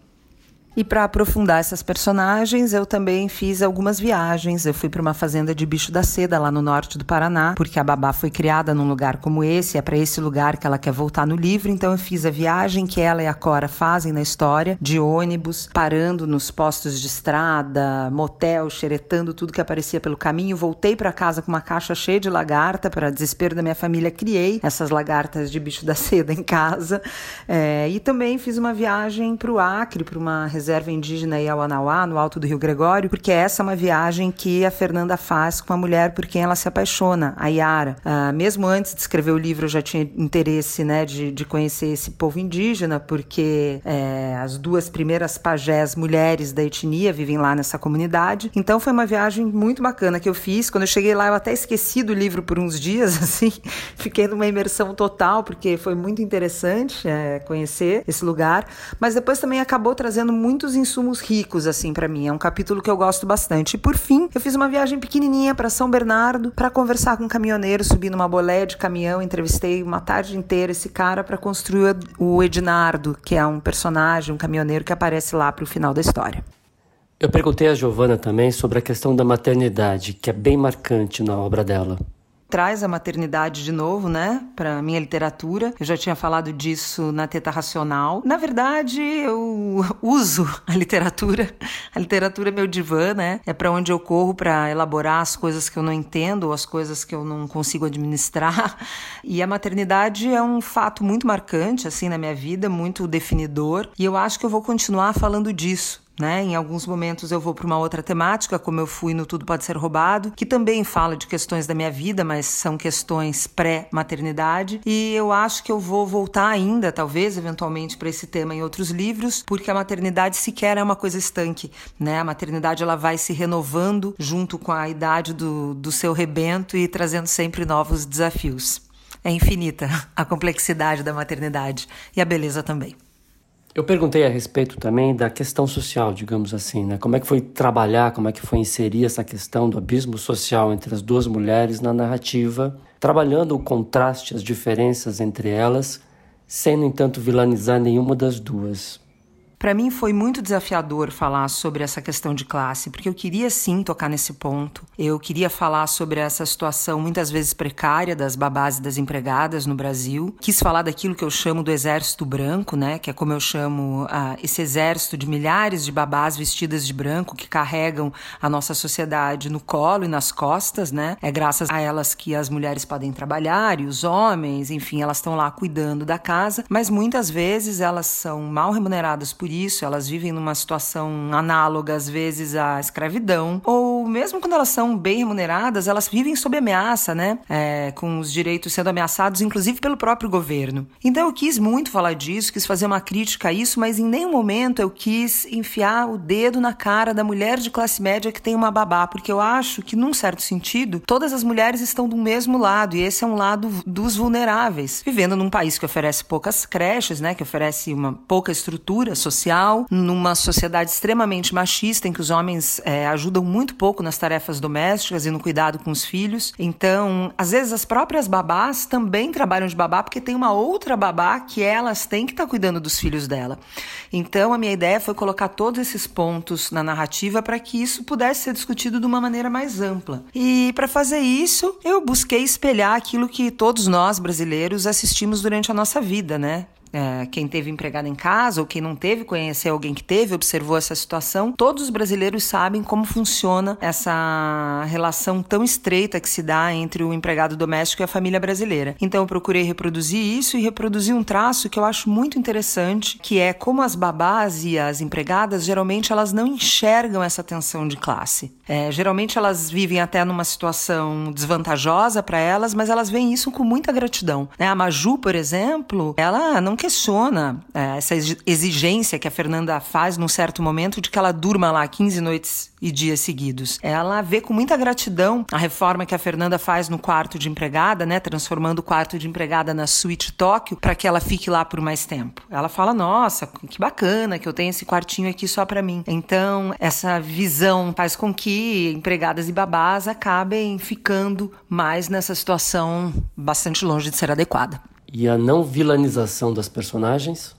E para aprofundar essas personagens, eu também fiz algumas viagens. Eu fui para uma fazenda de bicho da seda lá no norte do Paraná, porque a babá foi criada num lugar como esse, é para esse lugar que ela quer voltar no livro. Então eu fiz a viagem que ela e a Cora fazem na história, de ônibus, parando nos postos de estrada, motel, xeretando tudo que aparecia pelo caminho. Voltei para casa com uma caixa cheia de lagarta, para desespero da minha família, criei essas lagartas de bicho da seda em casa. É, e também fiz uma viagem para o Acre, para uma reserva indígena Iauanauá, no Alto do Rio Gregório, porque essa é uma viagem que a Fernanda faz com a mulher por quem ela se apaixona, a Yara. Uh, mesmo antes de escrever o livro, eu já tinha interesse né, de, de conhecer esse povo indígena, porque é, as duas primeiras pajés mulheres da etnia vivem lá nessa comunidade. Então foi uma viagem muito bacana que eu fiz. Quando eu cheguei lá, eu até esqueci do livro por uns dias, assim, fiquei numa imersão total, porque foi muito interessante é, conhecer esse lugar, mas depois também acabou trazendo muito muitos insumos ricos assim para mim. É um capítulo que eu gosto bastante. E por fim, eu fiz uma viagem pequenininha para São Bernardo para conversar com um caminhoneiro, subi numa bolé de caminhão, entrevistei uma tarde inteira esse cara para construir o Ednardo, que é um personagem, um caminhoneiro que aparece lá para o final da história. Eu perguntei a Giovana também sobre a questão da maternidade, que é bem marcante na obra dela traz a maternidade de novo, né, para minha literatura. Eu já tinha falado disso na Teta Racional. Na verdade, eu uso a literatura. A literatura é meu divã, né? É para onde eu corro para elaborar as coisas que eu não entendo, ou as coisas que eu não consigo administrar. E a maternidade é um fato muito marcante assim na minha vida, muito definidor, e eu acho que eu vou continuar falando disso né? Em alguns momentos eu vou para uma outra temática, como eu fui no Tudo Pode Ser Roubado, que também fala de questões da minha vida, mas são questões pré-maternidade. E eu acho que eu vou voltar ainda, talvez, eventualmente, para esse tema em outros livros, porque a maternidade sequer é uma coisa estanque. Né? A maternidade ela vai se renovando junto com a idade do, do seu rebento e trazendo sempre novos desafios. É infinita a complexidade da maternidade e a beleza também. Eu perguntei a respeito também da questão social, digamos assim, né? Como é que foi trabalhar, como é que foi inserir essa questão do abismo social entre as duas mulheres na narrativa, trabalhando o contraste, as diferenças entre elas, sem, no entanto, vilanizar nenhuma das duas. Para mim foi muito desafiador falar sobre essa questão de classe, porque eu queria sim tocar nesse ponto. Eu queria falar sobre essa situação muitas vezes precária das babás e das empregadas no Brasil. Quis falar daquilo que eu chamo do exército branco, né, que é como eu chamo ah, esse exército de milhares de babás vestidas de branco que carregam a nossa sociedade no colo e nas costas, né? É graças a elas que as mulheres podem trabalhar e os homens, enfim, elas estão lá cuidando da casa, mas muitas vezes elas são mal remuneradas por isso, elas vivem numa situação análoga às vezes à escravidão, ou mesmo quando elas são bem remuneradas, elas vivem sob ameaça, né? É, com os direitos sendo ameaçados, inclusive pelo próprio governo. Então eu quis muito falar disso, quis fazer uma crítica a isso, mas em nenhum momento eu quis enfiar o dedo na cara da mulher de classe média que tem uma babá, porque eu acho que, num certo sentido, todas as mulheres estão do mesmo lado, e esse é um lado dos vulneráveis, vivendo num país que oferece poucas creches, né? Que oferece uma pouca estrutura social social, numa sociedade extremamente machista, em que os homens é, ajudam muito pouco nas tarefas domésticas e no cuidado com os filhos. Então, às vezes, as próprias babás também trabalham de babá, porque tem uma outra babá que elas têm que estar tá cuidando dos filhos dela. Então, a minha ideia foi colocar todos esses pontos na narrativa para que isso pudesse ser discutido de uma maneira mais ampla. E para fazer isso, eu busquei espelhar aquilo que todos nós brasileiros assistimos durante a nossa vida, né? É, quem teve empregado em casa ou quem não teve, conhecer alguém que teve, observou essa situação. Todos os brasileiros sabem como funciona essa relação tão estreita que se dá entre o empregado doméstico e a família brasileira. Então eu procurei reproduzir isso e reproduzir um traço que eu acho muito interessante, que é como as babás e as empregadas geralmente elas não enxergam essa tensão de classe. É, geralmente elas vivem até numa situação desvantajosa para elas, mas elas veem isso com muita gratidão. Né? A Maju, por exemplo, ela não questiona é, essa exigência que a Fernanda faz num certo momento de que ela durma lá 15 noites e dias seguidos. Ela vê com muita gratidão a reforma que a Fernanda faz no quarto de empregada, né, transformando o quarto de empregada na suíte Tóquio para que ela fique lá por mais tempo. Ela fala: "Nossa, que bacana que eu tenho esse quartinho aqui só para mim". Então, essa visão faz com que empregadas e babás acabem ficando mais nessa situação bastante longe de ser adequada e a não vilanização das personagens?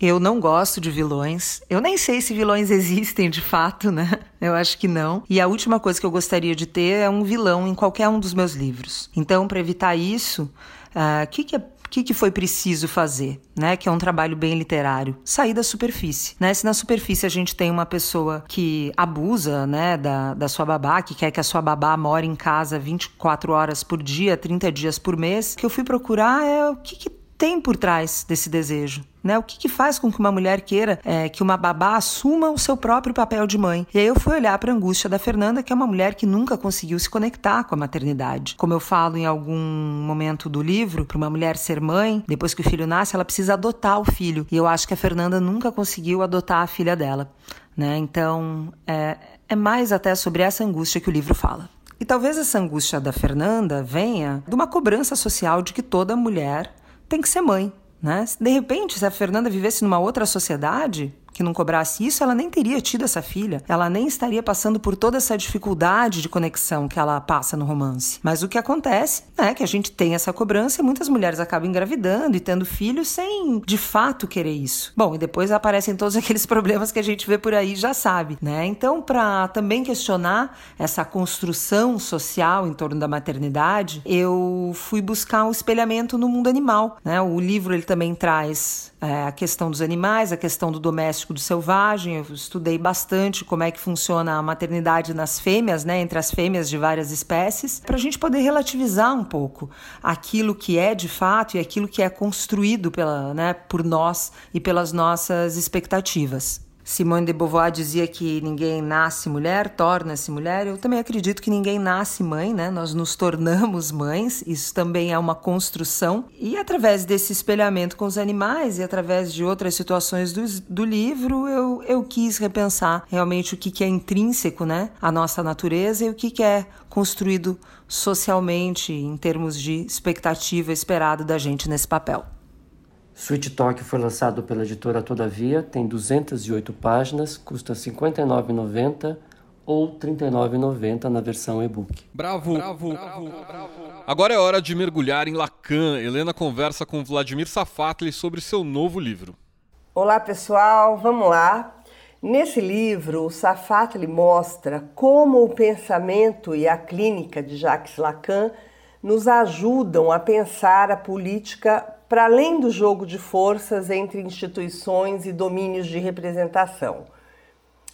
Eu não gosto de vilões. Eu nem sei se vilões existem de fato, né? Eu acho que não. E a última coisa que eu gostaria de ter é um vilão em qualquer um dos meus livros. Então, para evitar isso, o uh, que, que é que, que foi preciso fazer, né? Que é um trabalho bem literário. Sair da superfície, né? Se na superfície a gente tem uma pessoa que abusa, né, da, da sua babá, que quer que a sua babá more em casa 24 horas por dia, 30 dias por mês, o que eu fui procurar é o que, que tem por trás desse desejo? Né? O que, que faz com que uma mulher queira é, que uma babá assuma o seu próprio papel de mãe? E aí eu fui olhar para a angústia da Fernanda, que é uma mulher que nunca conseguiu se conectar com a maternidade. Como eu falo em algum momento do livro, para uma mulher ser mãe, depois que o filho nasce, ela precisa adotar o filho. E eu acho que a Fernanda nunca conseguiu adotar a filha dela. Né? Então, é, é mais até sobre essa angústia que o livro fala. E talvez essa angústia da Fernanda venha de uma cobrança social de que toda mulher tem que ser mãe. Né? De repente, se a Fernanda vivesse numa outra sociedade, que não cobrasse isso, ela nem teria tido essa filha. Ela nem estaria passando por toda essa dificuldade de conexão que ela passa no romance. Mas o que acontece é que a gente tem essa cobrança e muitas mulheres acabam engravidando e tendo filhos sem de fato querer isso. Bom, e depois aparecem todos aqueles problemas que a gente vê por aí já sabe, né? Então, para também questionar essa construção social em torno da maternidade, eu fui buscar um espelhamento no mundo animal, né? O livro ele também traz a questão dos animais, a questão do doméstico, do selvagem. Eu estudei bastante como é que funciona a maternidade nas fêmeas, né, entre as fêmeas de várias espécies, para a gente poder relativizar um pouco aquilo que é de fato e aquilo que é construído pela, né, por nós e pelas nossas expectativas. Simone de Beauvoir dizia que ninguém nasce mulher, torna-se mulher. Eu também acredito que ninguém nasce mãe, né? Nós nos tornamos mães. Isso também é uma construção. E através desse espelhamento com os animais e através de outras situações do, do livro, eu, eu quis repensar realmente o que, que é intrínseco, né? A nossa natureza e o que, que é construído socialmente em termos de expectativa esperada da gente nesse papel. Sweet Talk foi lançado pela editora Todavia, tem 208 páginas, custa R$ 59,90 ou R$ 39,90 na versão e-book. Bravo, bravo, bravo, bravo. Agora é hora de mergulhar em Lacan. Helena conversa com Vladimir Safatli sobre seu novo livro. Olá, pessoal, vamos lá. Nesse livro, o Safatli mostra como o pensamento e a clínica de Jacques Lacan nos ajudam a pensar a política para além do jogo de forças entre instituições e domínios de representação.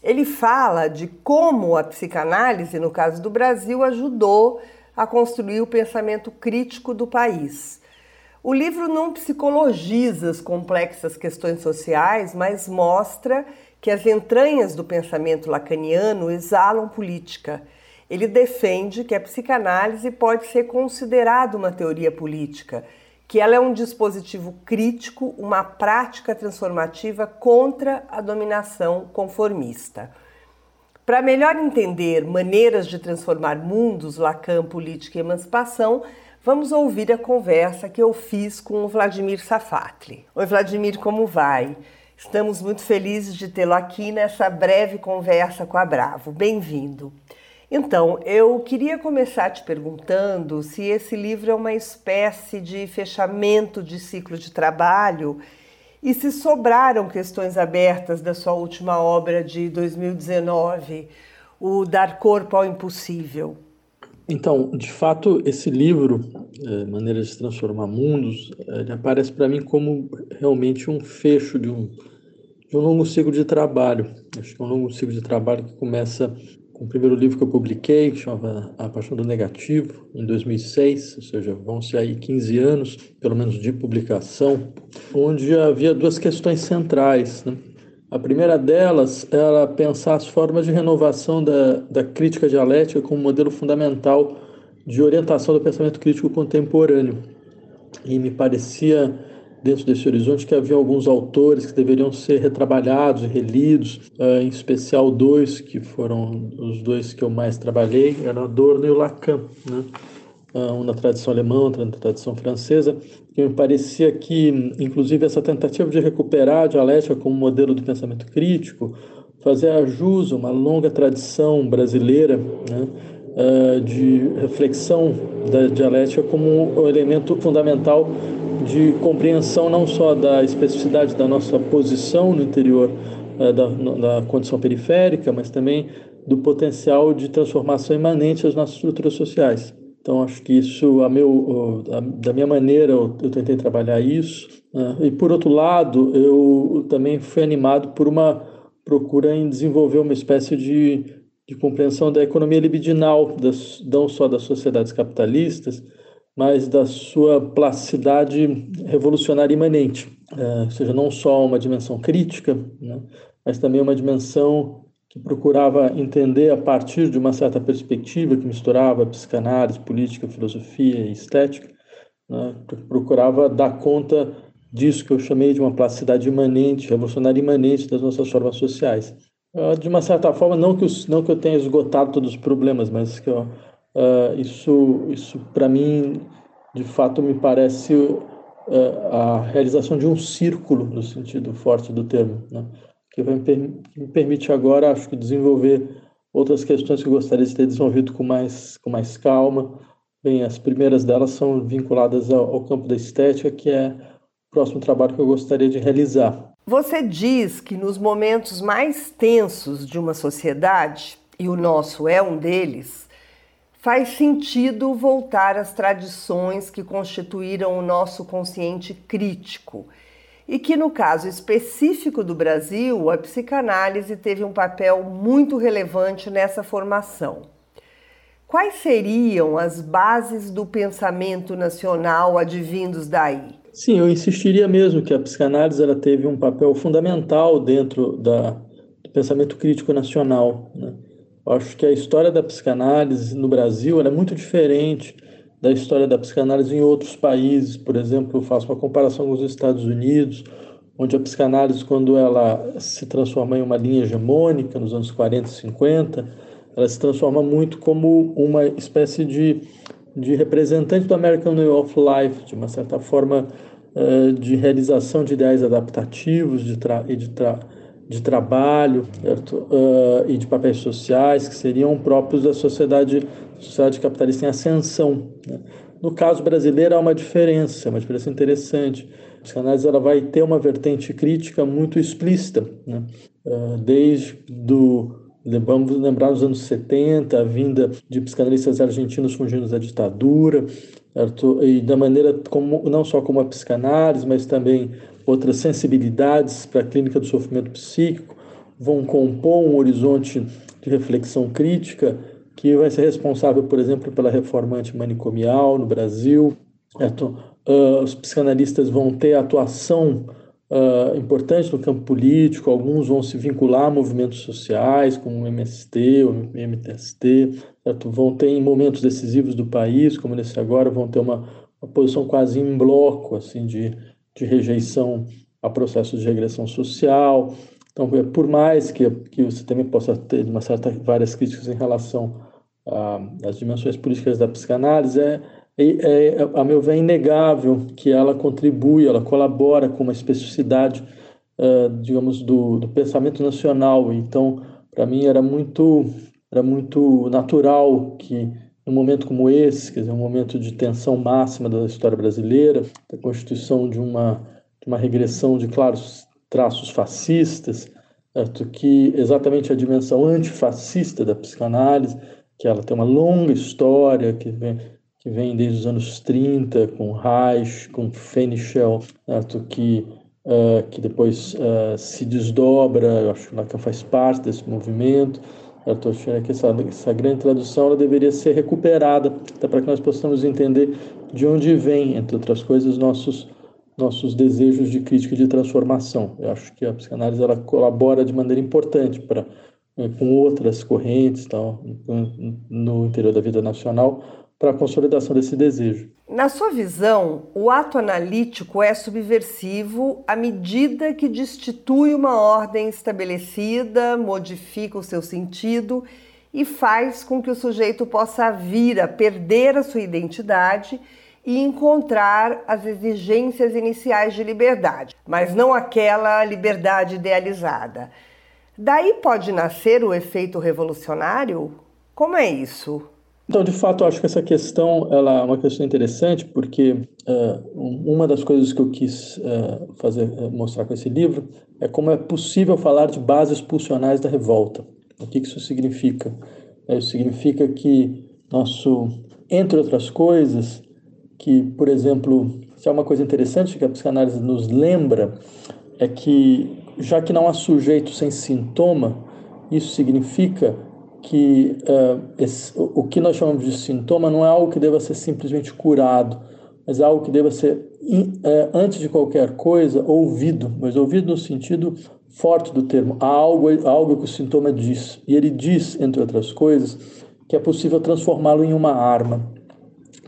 Ele fala de como a psicanálise, no caso do Brasil, ajudou a construir o pensamento crítico do país. O livro não psicologiza as complexas questões sociais, mas mostra que as entranhas do pensamento lacaniano exalam política. Ele defende que a psicanálise pode ser considerada uma teoria política que ela é um dispositivo crítico, uma prática transformativa contra a dominação conformista. Para melhor entender maneiras de transformar mundos, Lacan, política e emancipação, vamos ouvir a conversa que eu fiz com o Vladimir Safatli. Oi, Vladimir, como vai? Estamos muito felizes de tê-lo aqui nessa breve conversa com a Bravo. Bem-vindo. Então, eu queria começar te perguntando se esse livro é uma espécie de fechamento de ciclo de trabalho e se sobraram questões abertas da sua última obra de 2019, o Dar Corpo ao Impossível. Então, de fato, esse livro, é, Maneiras de Transformar Mundos, ele aparece para mim como realmente um fecho de um, de um longo ciclo de trabalho. Acho que é um longo ciclo de trabalho que começa com o primeiro livro que eu publiquei, que chama A Paixão do Negativo, em 2006, ou seja, vão ser aí 15 anos, pelo menos, de publicação, onde havia duas questões centrais. Né? A primeira delas era pensar as formas de renovação da, da crítica dialética como modelo fundamental de orientação do pensamento crítico contemporâneo. E me parecia dentro desse horizonte que havia alguns autores que deveriam ser retrabalhados e relidos, uh, em especial dois que foram os dois que eu mais trabalhei, eram Adorno e o Lacan, né? Uh, um na tradição alemã, outro na tradição francesa, que me parecia que, inclusive, essa tentativa de recuperar a dialética como modelo do pensamento crítico, fazer jus a uma longa tradição brasileira né, uh, de reflexão da dialética como um elemento fundamental de compreensão não só da especificidade da nossa posição no interior eh, da, da condição periférica, mas também do potencial de transformação imanente das nossas estruturas sociais. Então, acho que isso, meu, da minha maneira, eu, eu tentei trabalhar isso. Né? E, por outro lado, eu também fui animado por uma procura em desenvolver uma espécie de, de compreensão da economia libidinal, das, não só das sociedades capitalistas, mas da sua plasticidade revolucionária imanente, é, ou seja, não só uma dimensão crítica, né, mas também uma dimensão que procurava entender a partir de uma certa perspectiva que misturava psicanálise, política, filosofia e estética, né, procurava dar conta disso que eu chamei de uma plasticidade imanente, revolucionária imanente das nossas formas sociais. É, de uma certa forma, não que, os, não que eu tenha esgotado todos os problemas, mas que eu Uh, isso, isso para mim, de fato, me parece uh, a realização de um círculo, no sentido forte do termo. Né? que me permite agora, acho que, desenvolver outras questões que eu gostaria de ter desenvolvido com mais, com mais calma. Bem, as primeiras delas são vinculadas ao, ao campo da estética, que é o próximo trabalho que eu gostaria de realizar. Você diz que nos momentos mais tensos de uma sociedade, e o nosso é um deles, faz sentido voltar às tradições que constituíram o nosso consciente crítico e que, no caso específico do Brasil, a psicanálise teve um papel muito relevante nessa formação. Quais seriam as bases do pensamento nacional advindos daí? Sim, eu insistiria mesmo que a psicanálise ela teve um papel fundamental dentro da, do pensamento crítico nacional. Né? Acho que a história da psicanálise no Brasil é muito diferente da história da psicanálise em outros países. Por exemplo, eu faço uma comparação com os Estados Unidos, onde a psicanálise, quando ela se transforma em uma linha hegemônica nos anos 40 e 50, ela se transforma muito como uma espécie de, de representante do American Way of Life, de uma certa forma uh, de realização de ideais adaptativos de e de, tra de trabalho uh, e de papéis sociais que seriam próprios da sociedade sociedade capitalista em ascensão. Né? No caso brasileiro há uma diferença, uma diferença interessante. A psicanálise ela vai ter uma vertente crítica muito explícita, né? uh, desde do Vamos lembrar nos anos 70, a vinda de psicanalistas argentinos fugindo da ditadura, e da maneira como, não só como a psicanálise, mas também outras sensibilidades para a clínica do sofrimento psíquico, vão compor um horizonte de reflexão crítica que vai ser responsável, por exemplo, pela reforma antimanicomial no Brasil. Uh, os psicanalistas vão ter atuação uh, no campo político, alguns vão se vincular a movimentos sociais, como o MST, o MTST, certo? vão ter em momentos decisivos do país, como nesse agora, vão ter uma, uma posição quase em bloco, assim, de, de rejeição a processos de regressão social, então, é, por mais que, que você também possa ter uma certa, várias críticas em relação às dimensões políticas da psicanálise, é, é, é, a meu ver, é inegável que ela contribui, ela colabora com uma especificidade, uh, digamos, do, do pensamento nacional. Então, para mim, era muito, era muito natural que, num momento como esse, quer dizer, um momento de tensão máxima da história brasileira, da constituição de uma, de uma regressão de claros traços fascistas, certo? que exatamente a dimensão antifascista da psicanálise, que ela tem uma longa história que vem, que vem desde os anos 30, com Reich, com Fenichel, certo? que, uh, que depois uh, se desdobra, eu acho que Lacan faz parte desse movimento? Eu que essa, essa grande tradução ela deveria ser recuperada, até para que nós possamos entender de onde vem, entre outras coisas, nossos nossos desejos de crítica e de transformação. Eu acho que a psicanálise ela colabora de maneira importante para eh, com outras correntes tal, no interior da vida nacional para a consolidação desse desejo. Na sua visão, o ato analítico é subversivo à medida que destitui uma ordem estabelecida, modifica o seu sentido e faz com que o sujeito possa vir a perder a sua identidade e encontrar as exigências iniciais de liberdade, mas não aquela liberdade idealizada. Daí pode nascer o efeito revolucionário? Como é isso? Então, de fato, acho que essa questão ela é uma questão interessante, porque uh, uma das coisas que eu quis uh, fazer uh, mostrar com esse livro é como é possível falar de bases pulsionais da revolta. O que isso significa? Isso significa que nosso, entre outras coisas, que, por exemplo, se é uma coisa interessante que a psicanálise nos lembra, é que já que não há sujeito sem sintoma, isso significa que uh, esse, o que nós chamamos de sintoma não é algo que deva ser simplesmente curado, mas é algo que deva ser, uh, antes de qualquer coisa, ouvido, mas ouvido no sentido forte do termo. Há algo, algo que o sintoma diz. E ele diz, entre outras coisas, que é possível transformá-lo em uma arma.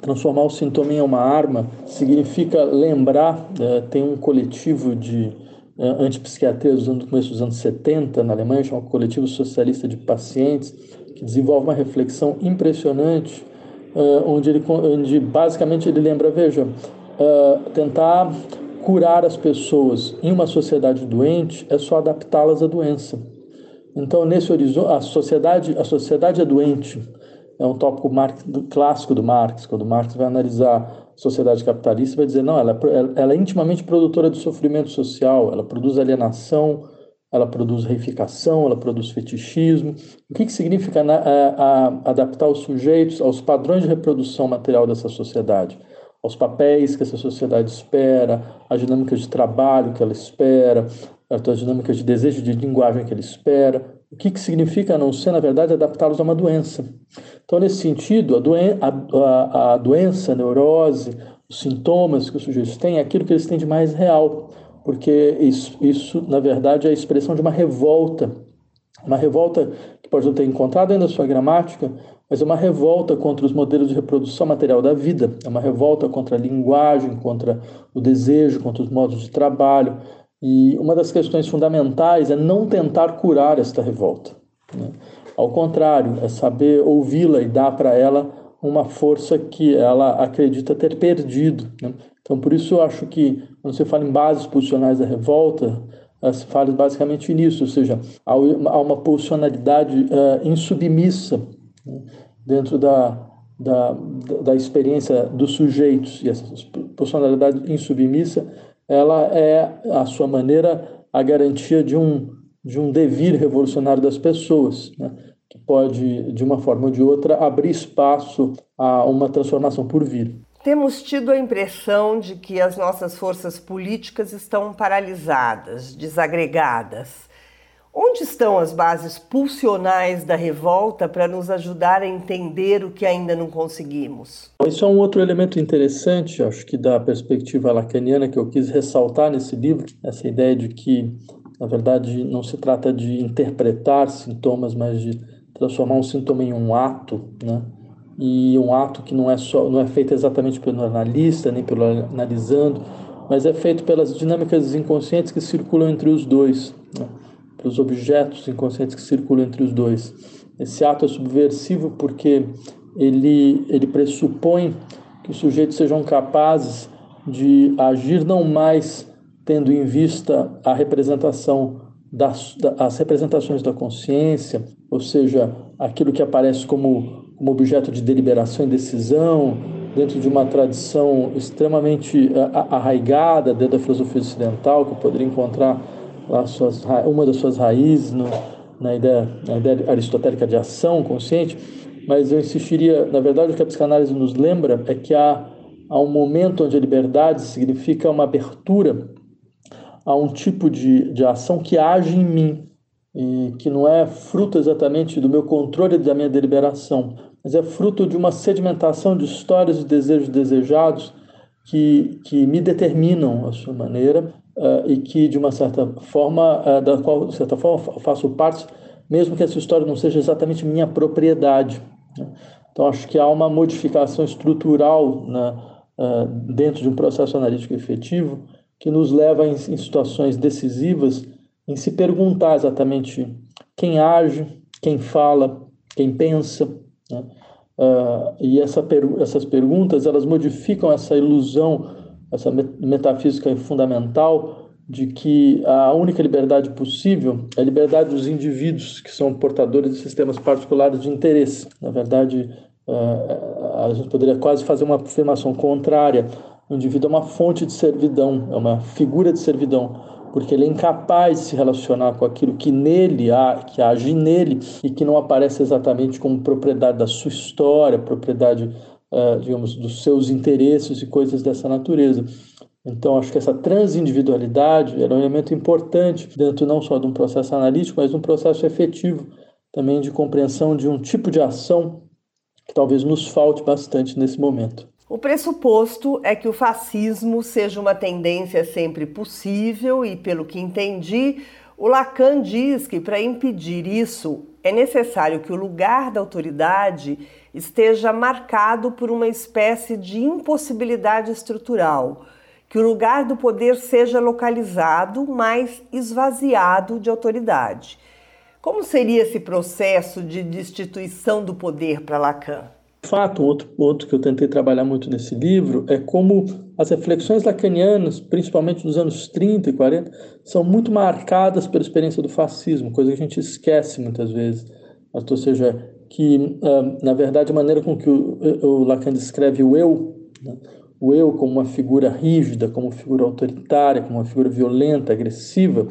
Transformar o sintoma em uma arma significa lembrar, tem um coletivo de uh, antipsiquiatria no começo dos anos 70 na Alemanha, chamado Coletivo Socialista de Pacientes, que desenvolve uma reflexão impressionante, uh, onde, ele, onde basicamente ele lembra, veja, tentar curar as pessoas em uma sociedade doente é só adaptá-las à doença. Então, nesse horizonte, a sociedade, a sociedade é doente. É um tópico clássico do Marx, quando Marx vai analisar sociedade capitalista, vai dizer, não, ela, é, ela é intimamente produtora de sofrimento social, ela produz alienação, ela produz reificação, ela produz fetichismo. O que, que significa a, a, adaptar os sujeitos aos padrões de reprodução material dessa sociedade? aos papéis que essa sociedade espera, às dinâmicas de trabalho que ela espera, às dinâmicas de desejo de linguagem que ela espera. O que, que significa não ser, na verdade, adaptá-los a uma doença? Então, nesse sentido, a, doen a, a, a doença, a neurose, os sintomas que os sujeitos têm é aquilo que eles têm de mais real, porque isso, isso, na verdade, é a expressão de uma revolta. Uma revolta que pode não ter encontrado ainda a sua gramática, mas é uma revolta contra os modelos de reprodução material da vida, é uma revolta contra a linguagem, contra o desejo, contra os modos de trabalho. E uma das questões fundamentais é não tentar curar esta revolta. Né? Ao contrário, é saber ouvi-la e dar para ela uma força que ela acredita ter perdido. Né? Então, por isso eu acho que quando você fala em bases pulsionais da revolta, se fala basicamente nisso, ou seja, há uma pulsionalidade uh, insubmissa dentro da, da, da experiência dos sujeitos e essa personalidade insubmissa, ela é, à sua maneira, a garantia de um, de um devir revolucionário das pessoas, né? que pode, de uma forma ou de outra, abrir espaço a uma transformação por vir. Temos tido a impressão de que as nossas forças políticas estão paralisadas, desagregadas. Onde estão as bases pulsionais da revolta para nos ajudar a entender o que ainda não conseguimos? Isso é um outro elemento interessante, acho que da perspectiva lacaniana que eu quis ressaltar nesse livro, essa ideia de que, na verdade, não se trata de interpretar sintomas, mas de transformar um sintoma em um ato, né? E um ato que não é só não é feito exatamente pelo analista, nem pelo analisando, mas é feito pelas dinâmicas inconscientes que circulam entre os dois. Né? Os objetos inconscientes que circulam entre os dois. Esse ato é subversivo porque ele, ele pressupõe que os sujeitos sejam capazes de agir não mais tendo em vista a representação das, as representações da consciência, ou seja, aquilo que aparece como, como objeto de deliberação e decisão, dentro de uma tradição extremamente arraigada dentro da filosofia ocidental, que eu poderia encontrar suas, uma das suas raízes no, na, ideia, na ideia aristotélica de ação consciente, mas eu insistiria, na verdade, o que a psicanálise nos lembra é que há, há um momento onde a liberdade significa uma abertura a um tipo de, de ação que age em mim e que não é fruto exatamente do meu controle da minha deliberação, mas é fruto de uma sedimentação de histórias e desejos desejados que, que me determinam, à sua maneira, uh, e que, de uma certa forma, uh, da qual, de certa forma, faço parte, mesmo que essa história não seja exatamente minha propriedade. Né? Então, acho que há uma modificação estrutural uh, dentro de um processo analítico efetivo que nos leva em, em situações decisivas em se perguntar exatamente quem age, quem fala, quem pensa, né? Uh, e essa per essas perguntas elas modificam essa ilusão essa metafísica fundamental de que a única liberdade possível é a liberdade dos indivíduos que são portadores de sistemas particulares de interesse. Na verdade, é, a gente poderia quase fazer uma afirmação contrária. O indivíduo é uma fonte de servidão, é uma figura de servidão, porque ele é incapaz de se relacionar com aquilo que nele há, que age nele e que não aparece exatamente como propriedade da sua história, propriedade uh, digamos, dos seus interesses e coisas dessa natureza. Então, acho que essa transindividualidade era um elemento importante dentro não só de um processo analítico, mas de um processo efetivo também de compreensão de um tipo de ação que talvez nos falte bastante nesse momento. O pressuposto é que o fascismo seja uma tendência sempre possível e, pelo que entendi, o Lacan diz que para impedir isso é necessário que o lugar da autoridade esteja marcado por uma espécie de impossibilidade estrutural, que o lugar do poder seja localizado, mas esvaziado de autoridade. Como seria esse processo de destituição do poder para Lacan? Fato, outro ponto que eu tentei trabalhar muito nesse livro é como as reflexões lacanianas, principalmente dos anos 30 e 40, são muito marcadas pela experiência do fascismo, coisa que a gente esquece muitas vezes. Ou seja, que, ah, na verdade, a maneira com que o, Lacan descreve o eu, né? o eu como uma figura rígida, como uma figura autoritária, como uma figura violenta, agressiva,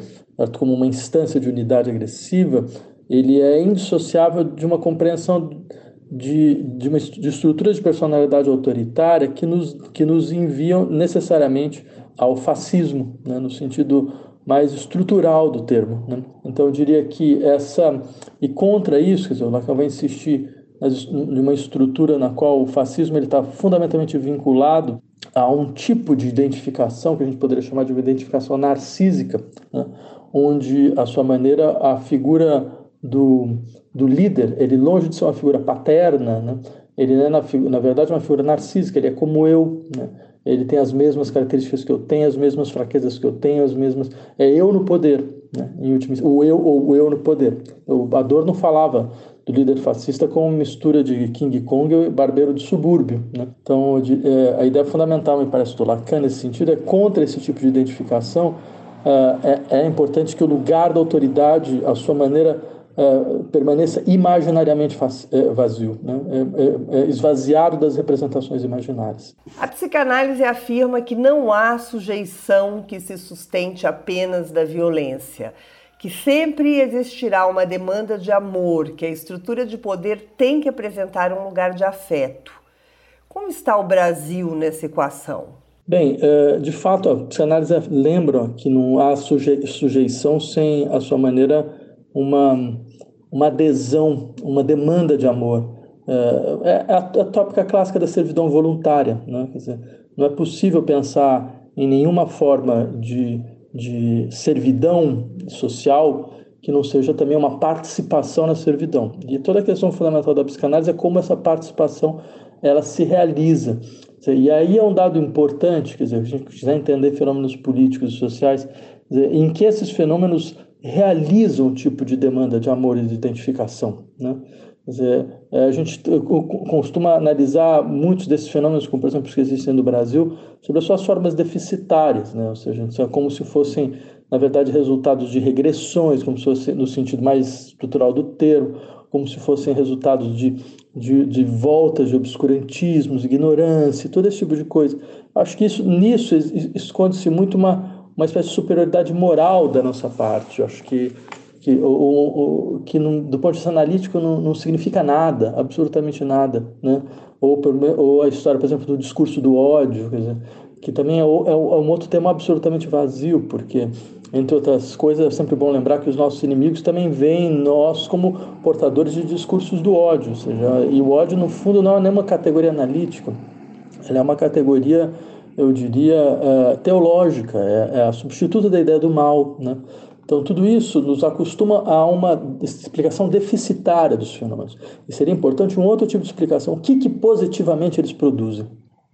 como uma instância de unidade agressiva, ele é indissociável de uma compreensão de, de, uma, de estruturas de personalidade autoritária que nos, que nos enviam necessariamente ao fascismo, né, no sentido mais estrutural do termo. Né? Então, eu diria que essa. E contra isso, quer dizer, o Lacan vai insistir em uma estrutura na qual o fascismo está fundamentalmente vinculado a um tipo de identificação que a gente poderia chamar de uma identificação narcísica, né? onde a sua maneira, a figura do, do líder, ele longe de ser uma figura paterna, né? ele é na, na verdade uma figura narcísica, ele é como eu, né? ele tem as mesmas características que eu tenho, as mesmas fraquezas que eu tenho, as mesmas é eu no poder, né? em último, o eu ou o eu no poder. O Adorno falava do líder fascista como mistura de King Kong e barbeiro de subúrbio. Né? Então, de, é, a ideia fundamental, me parece, do Lacan nesse sentido é contra esse tipo de identificação. É, é, é importante que o lugar da autoridade, a sua maneira uh, permaneça imaginariamente é, vazio, né? é, é, é, esvaziado das representações imaginárias. A psicanálise afirma que não há sujeição que se sustente apenas da violência, que sempre existirá uma demanda de amor, que a estrutura de poder tem que apresentar um lugar de afeto. Como está o Brasil nessa equação? Bem, é, de fato, a psicanálise lembra que não há sujeição sem a sua maneira uma uma adesão, uma demanda de amor. É, é, a, a tópica clássica da servidão voluntária. Né? Dizer, não é possível pensar em nenhuma forma de, de servidão social que não seja também uma participação na servidão. E toda a questão fundamental da psicanálise é como essa participação ela se realiza. E aí é um dado importante, quer dizer, a gente quiser entender fenômenos políticos e sociais, em que esses fenômenos realizam um tipo de demanda de amor e de identificação. Né? Quer dizer, é, a gente costuma analisar muitos desses fenômenos, como por exemplo os que existem no Brasil, sobre as suas formas deficitárias, né? ou seja, é como se fossem, na verdade, resultados de regressões, como se fosse no sentido mais estrutural do termo, como se fossem resultados de, de, de voltas de obscurantismos, ignorância, todo esse tipo de coisa. Acho que isso, nisso esconde-se muito uma, uma espécie de superioridade moral da nossa parte. Eu acho que que, ou, que não, do ponto de vista analítico não, não significa nada, absolutamente nada, né? Ou, ou a história, por exemplo, do discurso do ódio, dizer, que também é, é, é um outro tema absolutamente vazio, porque entre outras coisas, é sempre bom lembrar que os nossos inimigos também veem nós como portadores de discursos do ódio, ou seja, e o ódio no fundo não é nenhuma categoria analítica, ela é uma categoria eu diria, é, teológica, é, é, a substituta da ideia do mal. Né? Então, tudo isso nos acostuma a uma explicação deficitária dos fenômenos. E seria importante um outro tipo de explicação. O que, que positivamente eles produzem?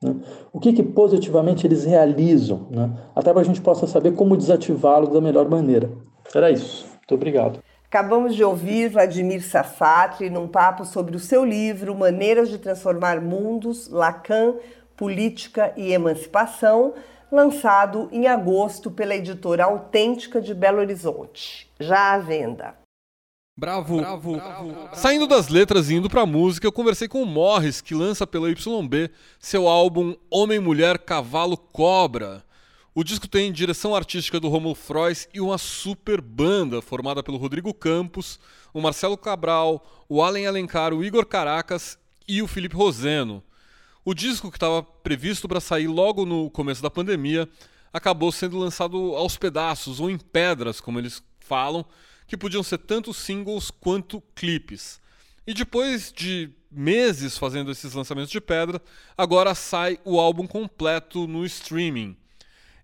Né? O que, que positivamente eles realizam? Né? Até para a gente possa saber como desativá-los da melhor maneira. Era isso. Muito obrigado. Acabamos de ouvir Vladimir Safatri num papo sobre o seu livro Maneiras de Transformar Mundos, Lacan, Política e Emancipação, lançado em agosto pela editora Autêntica de Belo Horizonte. Já à venda. Bravo. Bravo. Bravo. Saindo das letras e indo pra música, eu conversei com o Morris, que lança pela YB seu álbum Homem, Mulher, Cavalo, Cobra. O disco tem direção artística do Romulo Frois e uma super banda formada pelo Rodrigo Campos, o Marcelo Cabral, o Allen Alencar, o Igor Caracas e o Felipe Roseno. O disco que estava previsto para sair logo no começo da pandemia acabou sendo lançado aos pedaços ou em pedras, como eles falam, que podiam ser tanto singles quanto clipes. E depois de meses fazendo esses lançamentos de pedra, agora sai o álbum completo no streaming.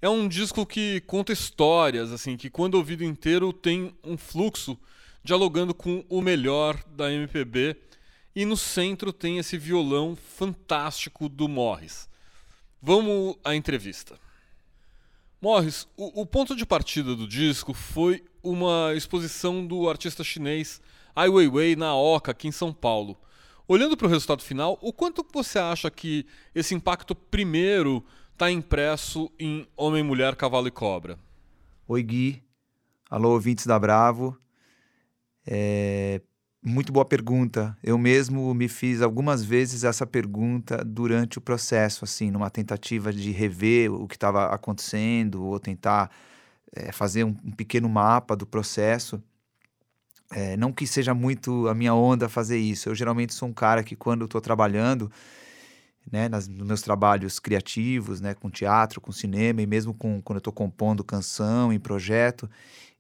É um disco que conta histórias, assim, que quando ouvido inteiro tem um fluxo dialogando com o melhor da MPB e no centro tem esse violão fantástico do Morris. Vamos à entrevista. Morris, o, o, ponto de partida do disco foi uma exposição do artista chinês Ai Weiwei na Oca, aqui em São Paulo. Olhando para o resultado final, o quanto você acha que esse impacto primeiro está impresso em Homem, Mulher, Cavalo e Cobra? Oi, Gui. Alô, ouvintes da Bravo. É... Muito boa pergunta. Eu mesmo me fiz algumas vezes essa pergunta durante o processo, assim, numa tentativa de rever o que estava acontecendo ou tentar é, fazer um, um, pequeno mapa do processo. É, não que seja muito a minha onda fazer isso. Eu geralmente sou um cara que, quando estou trabalhando, né, nas, nos meus trabalhos criativos, né, com teatro, com cinema e mesmo com, quando eu estou compondo canção em projeto,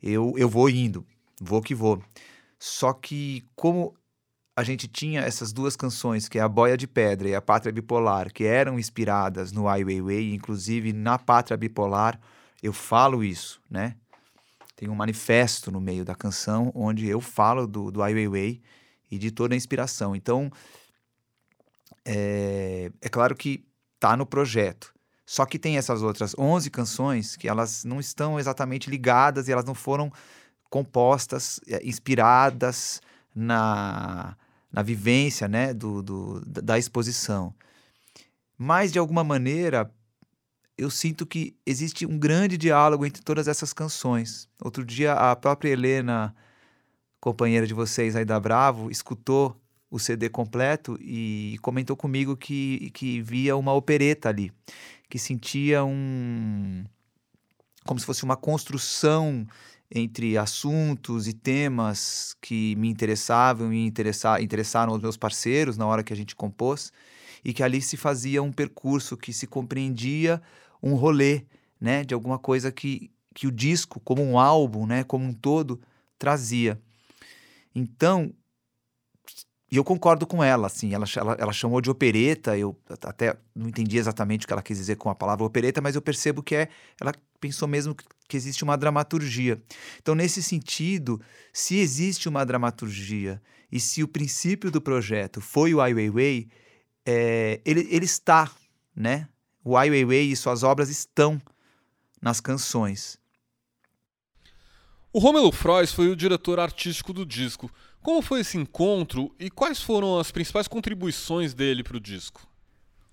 eu, eu vou indo, vou que vou. Só que como a gente tinha essas duas canções, que é a Boia de Pedra e a Pátria Bipolar, que eram inspiradas no Ai Weiwei, inclusive na Pátria Bipolar, eu falo isso, né? Tem um manifesto no meio da canção onde eu falo do, do Ai Weiwei e de toda a inspiração. Então, é, é claro que tá no projeto. Só que tem essas outras 11 canções que elas não estão exatamente ligadas e elas não foram compostas, é, inspiradas na, na vivência né, do, do, da exposição. Mas, de alguma maneira, eu sinto que existe um grande diálogo entre todas essas canções. Outro dia, a própria Helena, companheira de vocês aí da Bravo, escutou o CD completo e comentou comigo que, que via uma opereta ali, que sentia um. como se fosse uma construção entre assuntos e temas que me interessavam e interessar, interessaram os meus parceiros na hora que a gente compôs, e que ali se fazia um percurso que se compreendia um rolê, né, de alguma coisa que, que o disco, como um álbum, né, como um todo, trazia. Então, e eu concordo com ela, assim, ela, ela, ela, chamou de opereta, eu até não entendi exatamente o que ela quis dizer com a palavra opereta, mas eu percebo que é, ela pensou mesmo que, existe uma dramaturgia. Então, nesse sentido, se existe uma dramaturgia e se o princípio do projeto foi o Ai Weiwei, é, ele, ele está, né? O Ai Weiwei e suas obras estão nas canções. O Romelo Frois foi o diretor artístico do disco. Como foi esse encontro e quais foram as principais contribuições dele para o disco?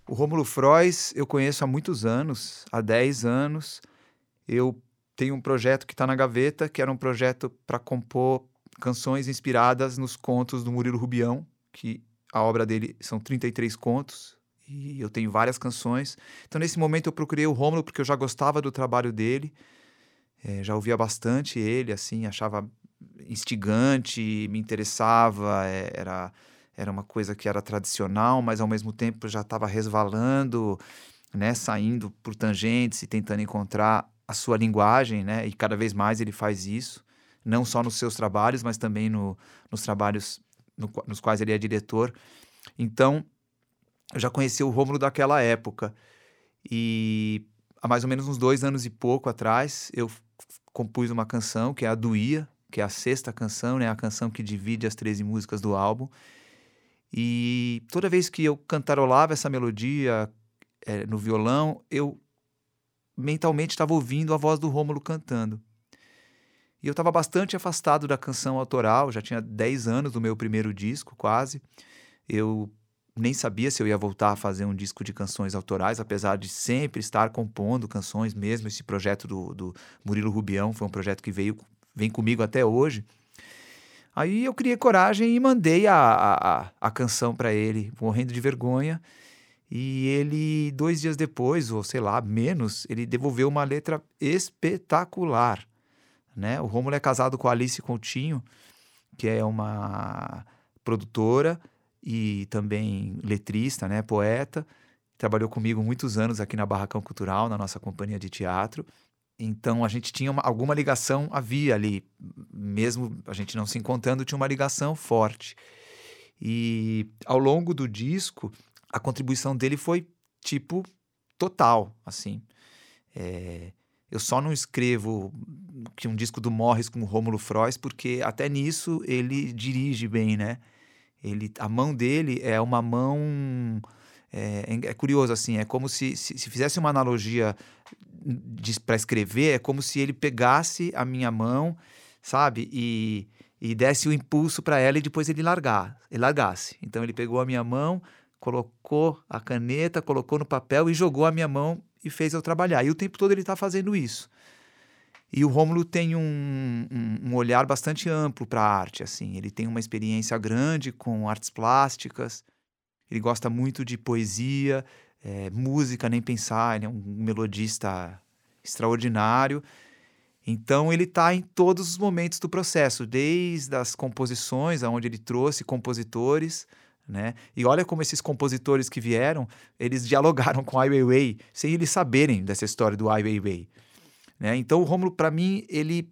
O Rômulo Frois eu conheço há muitos anos, há 10 anos. Eu tenho um projeto que está na gaveta, que era um projeto para compor canções inspiradas nos contos do Murilo Rubião, que a obra dele são 33 contos, e eu tenho várias canções. Então, nesse momento, eu procurei o Rômulo porque eu já gostava do trabalho dele, é, já ouvia bastante ele, assim, achava instigante, me interessava, é, era, era uma coisa que era tradicional, mas ao mesmo tempo já estava resvalando, né, saindo por tangentes e tentando encontrar a sua linguagem, né, e cada vez mais ele faz isso, não só nos seus trabalhos, mas também no, nos trabalhos no, nos quais ele é diretor. Então, eu já conheci o Rômulo daquela época. E há mais ou menos uns dois anos e pouco atrás, eu compus uma canção que é a Duia, que é a sexta canção, né? A canção que divide as 13 músicas do álbum. E toda vez que eu cantarolava essa melodia é, no violão, eu mentalmente estava ouvindo a voz do Rômulo cantando. E eu estava bastante afastado da canção autoral, já tinha 10 anos do meu primeiro disco, quase. Eu nem sabia se eu ia voltar a fazer um disco de canções autorais, apesar de sempre estar compondo canções mesmo. Esse projeto do, do Murilo Rubião foi um projeto que veio vem comigo até hoje. Aí eu criei coragem e mandei a, a, a canção para ele, morrendo de vergonha. E ele, dois dias depois, ou sei lá, menos, ele devolveu uma letra espetacular. Né? O Rômulo é casado com a Alice Coutinho, que é uma produtora e também letrista, né? poeta. Trabalhou comigo muitos anos aqui na Barracão Cultural, na nossa companhia de teatro. Então a gente tinha uma, alguma ligação, havia ali, mesmo a gente não se encontrando, tinha uma ligação forte. E ao longo do disco, a contribuição dele foi tipo total, assim. É, eu só não escrevo que um disco do Morris com o Rômulo Frois, porque até nisso ele dirige bem, né? Ele, a mão dele é uma mão é, é, curioso assim, é como se, se, se fizesse uma analogia para escrever, é como se ele pegasse a minha mão, sabe, e, e desse o impulso para ela e depois ele largar, ele largasse. Então ele pegou a minha mão, colocou a caneta, colocou no papel e jogou a minha mão e fez eu trabalhar. E o tempo todo ele está fazendo isso. E o Rômulo tem um, um, um olhar bastante amplo para a arte, assim. Ele tem uma experiência grande com artes plásticas, ele gosta muito de poesia, é, música, nem pensar, ele é um melodista extraordinário. Então ele está em todos os momentos do processo, desde as composições, aonde ele trouxe compositores, né? E olha como esses compositores que vieram, eles dialogaram com Ai Weiwei sem eles saberem dessa história do Ai Weiwei. Né? Então o Rômulo, para mim, ele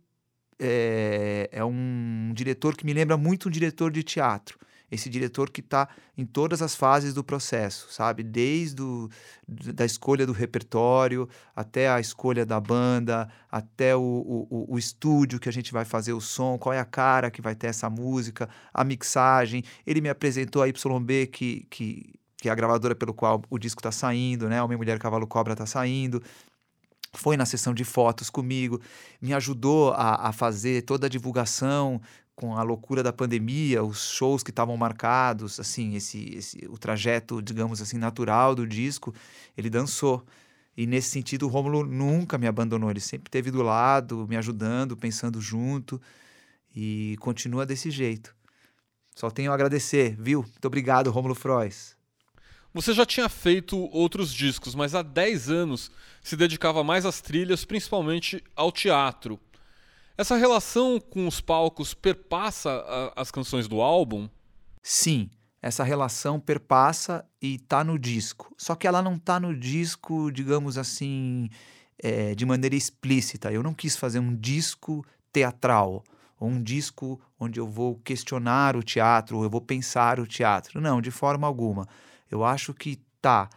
é, é um diretor que me lembra muito um diretor de teatro esse diretor que está em todas as fases do processo, sabe? Desde o, da escolha do repertório, até a escolha da banda, até o, o, o, estúdio que a gente vai fazer o som, qual é a cara que vai ter essa música, a mixagem. Ele me apresentou a YB, que, que, que é a gravadora pelo qual o disco está saindo, né? Homem, Mulher, Cavalo, Cobra está saindo foi na sessão de fotos comigo, me ajudou a, a, fazer toda a divulgação com a loucura da pandemia, os shows que estavam marcados, assim, esse, esse, o trajeto, digamos assim, natural do disco, ele dançou. E nesse sentido, o Rômulo nunca me abandonou, ele sempre esteve do lado, me ajudando, pensando junto, e continua desse jeito. Só tenho a agradecer, viu? Muito obrigado, Rômulo Frois. Você já tinha feito outros discos, mas há 10 anos se dedicava mais às trilhas, principalmente ao teatro. Essa relação com os palcos perpassa a, as canções do álbum? Sim, essa relação perpassa e tá no disco. Só que ela não tá no disco, digamos assim, é, de maneira explícita. Eu não quis fazer um disco teatral ou um disco onde eu vou questionar o teatro, ou eu vou pensar o teatro. Não, de forma alguma. Eu acho que tá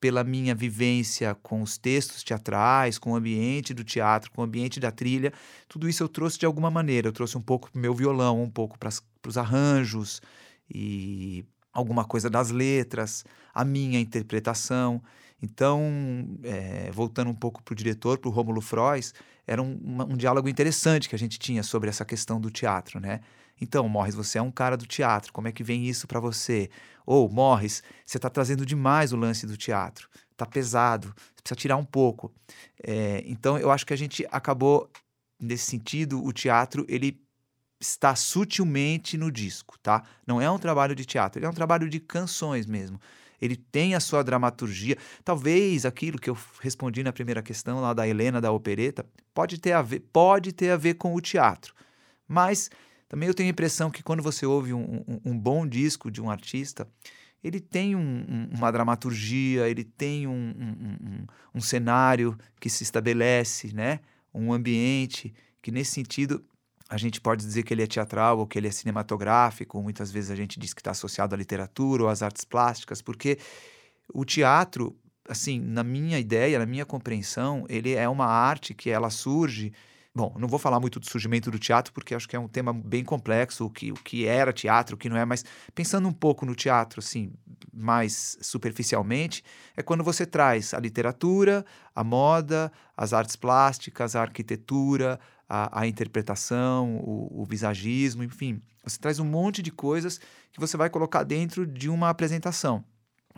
pela minha vivência com os textos teatrais, com o ambiente do teatro, com o ambiente da trilha, tudo isso eu trouxe de alguma maneira. Eu trouxe um pouco para o meu violão, um pouco para os arranjos e alguma coisa das letras, a minha interpretação. Então, é, voltando um pouco para o diretor, para o Rômulo Frois, era um, um, diálogo interessante que a gente tinha sobre essa questão do teatro, né? Então, Morris, você é um cara do teatro, como é que vem isso para você? Ou, Morris, você está trazendo demais o lance do teatro, está pesado, você precisa tirar um pouco. É, então, eu acho que a gente acabou, nesse sentido, o teatro, ele está sutilmente no disco, tá? Não é um trabalho de teatro, ele é um trabalho de canções mesmo. Ele tem a sua dramaturgia. Talvez aquilo que eu respondi na primeira questão lá da Helena da opereta pode ter a ver, pode ter a ver com o teatro. Mas também eu tenho a impressão que quando você ouve um, um, um bom disco de um artista, ele tem um, uma dramaturgia, ele tem um, cenário que se estabelece, né? um ambiente que, nesse sentido, a gente pode dizer que ele é teatral ou que ele é cinematográfico, muitas vezes a gente diz que está associado à literatura ou às artes plásticas, porque o teatro, assim, na minha ideia, na minha compreensão, ele é uma arte que ela surge Bom, não vou falar muito do surgimento do teatro, porque acho que é um tema bem complexo, o que, o que era teatro, o que não é, mas pensando um pouco no teatro, assim, mais superficialmente, é quando você traz a literatura, a moda, as artes plásticas, a arquitetura, a, a interpretação, o, o visagismo, enfim. Você traz um monte de coisas que você vai colocar dentro de uma apresentação.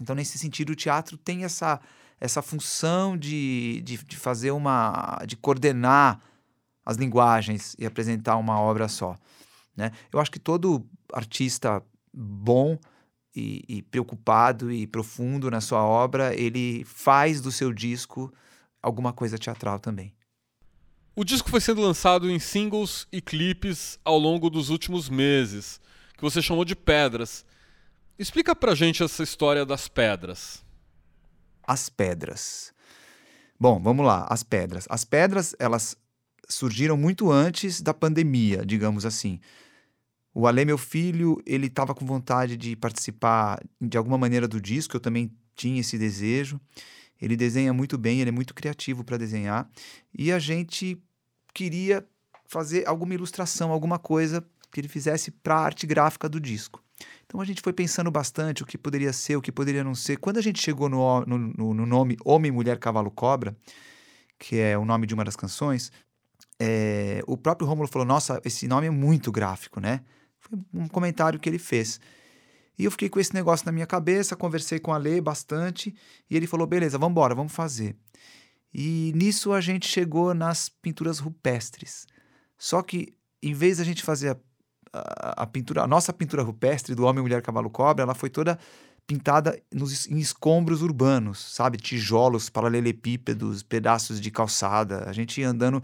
Então, nesse sentido, o teatro tem essa, essa função de, de, de fazer uma. de coordenar as linguagens e apresentar uma obra só. Né? Eu acho que todo artista bom e, e, preocupado e profundo na sua obra, ele faz do seu disco alguma coisa teatral também. O disco foi sendo lançado em singles e clipes ao longo dos últimos meses, que você chamou de pedras. Explica pra gente essa história das pedras. As pedras. Bom, vamos lá, as pedras. As pedras, elas surgiram muito antes da pandemia, digamos assim. O Ale, meu filho, ele estava com vontade de participar de alguma maneira do disco, eu também tinha esse desejo. Ele desenha muito bem, ele é muito criativo para desenhar. E a gente queria fazer alguma ilustração, alguma coisa que ele fizesse para a arte gráfica do disco. Então a gente foi pensando bastante o que poderia ser, o que poderia não ser. Quando a gente chegou no, no, no nome Homem, Mulher, Cavalo, Cobra, que é o nome de uma das canções, é, o próprio Romulo falou: Nossa, esse nome é muito gráfico, né? Foi um comentário que ele fez. E eu fiquei com esse negócio na minha cabeça, conversei com a Lê bastante, e ele falou: beleza, vamos embora, vamos fazer. E nisso a gente chegou nas pinturas rupestres. Só que, em vez da gente fazer a, a, a pintura, a nossa pintura rupestre do Homem, Mulher, Cavalo, Cobra, ela foi toda pintada nos, em escombros urbanos, sabe? Tijolos, paralelepípedos, pedaços de calçada. A gente andando,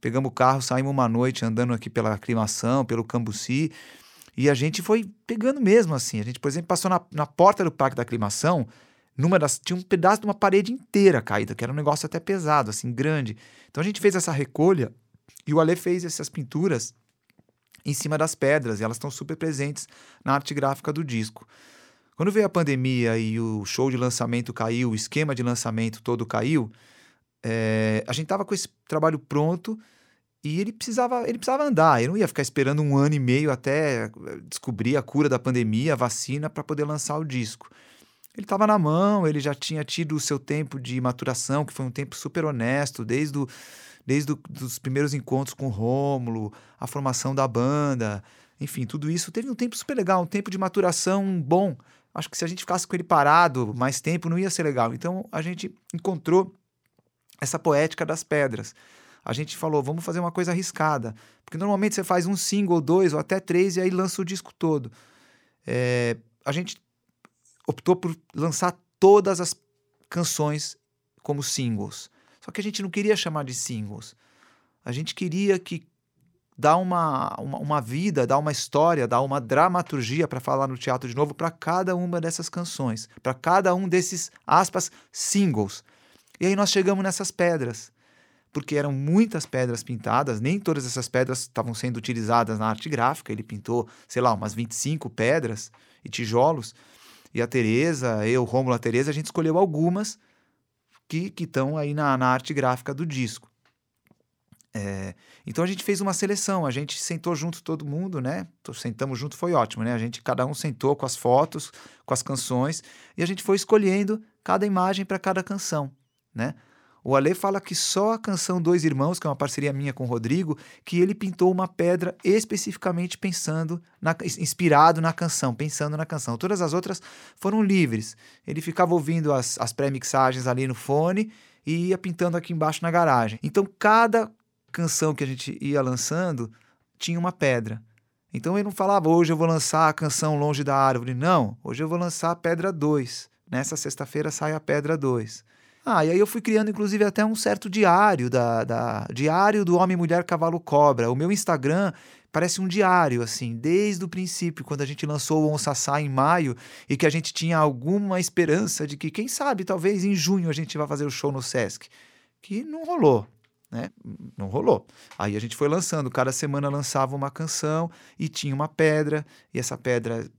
pegamos o carro, saímos uma noite andando aqui pela aclimação, pelo Cambuci, e a gente foi pegando mesmo assim. A gente, por exemplo, passou na, na porta do Parque da Aclimação, numa das, tinha um pedaço de uma parede inteira caída, que era um negócio até pesado, assim, grande. Então a gente fez essa recolha e o Ale fez essas pinturas em cima das pedras, e elas estão super presentes na arte gráfica do disco. Quando veio a pandemia e o show de lançamento caiu, o esquema de lançamento todo caiu, é, a gente tava com esse trabalho pronto e ele precisava, ele precisava andar. Ele não ia ficar esperando um ano e meio até descobrir a cura da pandemia, a vacina, para poder lançar o disco. Ele estava na mão, ele já tinha tido o seu tempo de maturação, que foi um tempo super honesto, desde, o, desde os primeiros encontros com o Rômulo, a formação da banda, enfim, tudo isso. Teve um tempo super legal, um tempo de maturação bom acho que se a gente ficasse com ele parado mais tempo, não ia ser legal. Então a gente encontrou essa poética das pedras. A gente falou, vamos fazer uma coisa arriscada. Porque normalmente você faz um single, dois ou até três e aí lança o disco todo. É, a gente optou por lançar todas as canções como singles. Só que a gente não queria chamar de singles. A gente queria que dá uma, uma, uma vida, dá uma história, dá uma dramaturgia, para falar no teatro de novo, para cada uma dessas canções, para cada um desses, aspas, singles. E aí nós chegamos nessas pedras, porque eram muitas pedras pintadas, nem todas essas pedras estavam sendo utilizadas na arte gráfica, ele pintou, sei lá, umas 25 pedras e tijolos, e a Tereza, eu, Rômulo, a Tereza, a gente escolheu algumas que estão aí na, na arte gráfica do disco. É, então a gente fez uma seleção, a gente sentou junto todo mundo, né? Sentamos junto, foi ótimo, né? A gente, cada um sentou com as fotos, com as canções, e a gente foi escolhendo cada imagem para cada canção, né? O Ale fala que só a canção Dois Irmãos, que é uma parceria minha com o Rodrigo, que ele pintou uma pedra especificamente pensando, na, inspirado na canção, pensando na canção. Todas as outras foram livres. Ele ficava ouvindo as, as pré-mixagens ali no fone e ia pintando aqui embaixo na garagem. Então, cada canção que a gente ia lançando tinha uma pedra. Então ele não falava, hoje eu vou lançar a canção Longe da Árvore. Não, hoje eu vou lançar a Pedra 2. Nessa sexta-feira sai a Pedra 2. Ah, e aí eu fui criando, inclusive, até um certo diário da, da diário do Homem, Mulher, Cavalo, Cobra. O meu Instagram parece um diário, assim, desde o princípio, quando a gente lançou o Onsassá em maio e que a gente tinha alguma esperança de que, quem sabe, talvez em junho a gente vá fazer o show no Sesc. Que não rolou né? Não rolou. Aí a gente foi lançando, cada semana lançava uma canção e tinha uma pedra, e essa pedra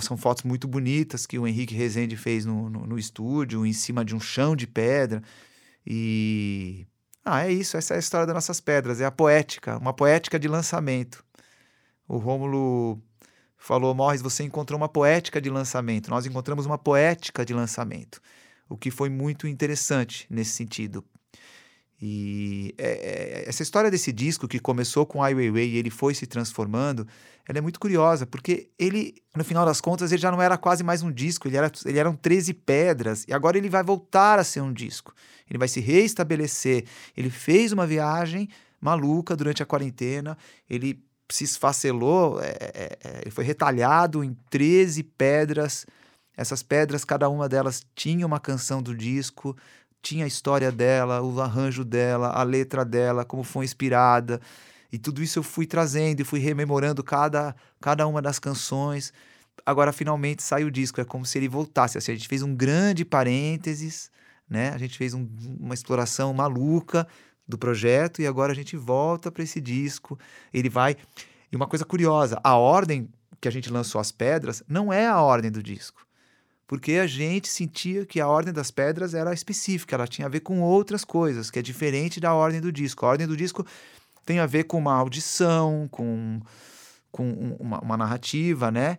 são fotos muito bonitas que o Henrique Rezende fez no, no, no, estúdio, em cima de um chão de pedra. E. Ah, é isso, essa é a história das nossas pedras, é a poética, uma poética de lançamento. O Rômulo falou: Morris, você encontrou uma poética de lançamento. Nós encontramos uma poética de lançamento, o que foi muito interessante nesse sentido, e é, é, essa história desse disco que começou com Ai Weiwei e ele foi se transformando, ela é muito curiosa, porque ele, no final das contas, ele já não era quase mais um disco, ele, era, ele eram 13 pedras, e agora ele vai voltar a ser um disco. Ele vai se reestabelecer. Ele fez uma viagem maluca durante a quarentena, ele se esfacelou, é, é, é ele foi retalhado em 13 pedras. Essas pedras, cada uma delas tinha uma canção do disco, tinha a história dela, o arranjo dela, a letra dela, como foi inspirada. E tudo isso eu fui trazendo e fui rememorando cada, cada uma das canções. Agora finalmente sai o disco, é como se ele voltasse. Assim, a gente fez um grande parênteses, né? A gente fez um, uma exploração maluca do projeto e agora a gente volta para esse disco. Ele vai. E uma coisa curiosa, a ordem que a gente lançou as pedras não é a ordem do disco porque a gente sentia que a ordem das pedras era específica, ela tinha a ver com outras coisas, que é diferente da ordem do disco. A ordem do disco tem a ver com uma audição, com, com uma, uma narrativa, né?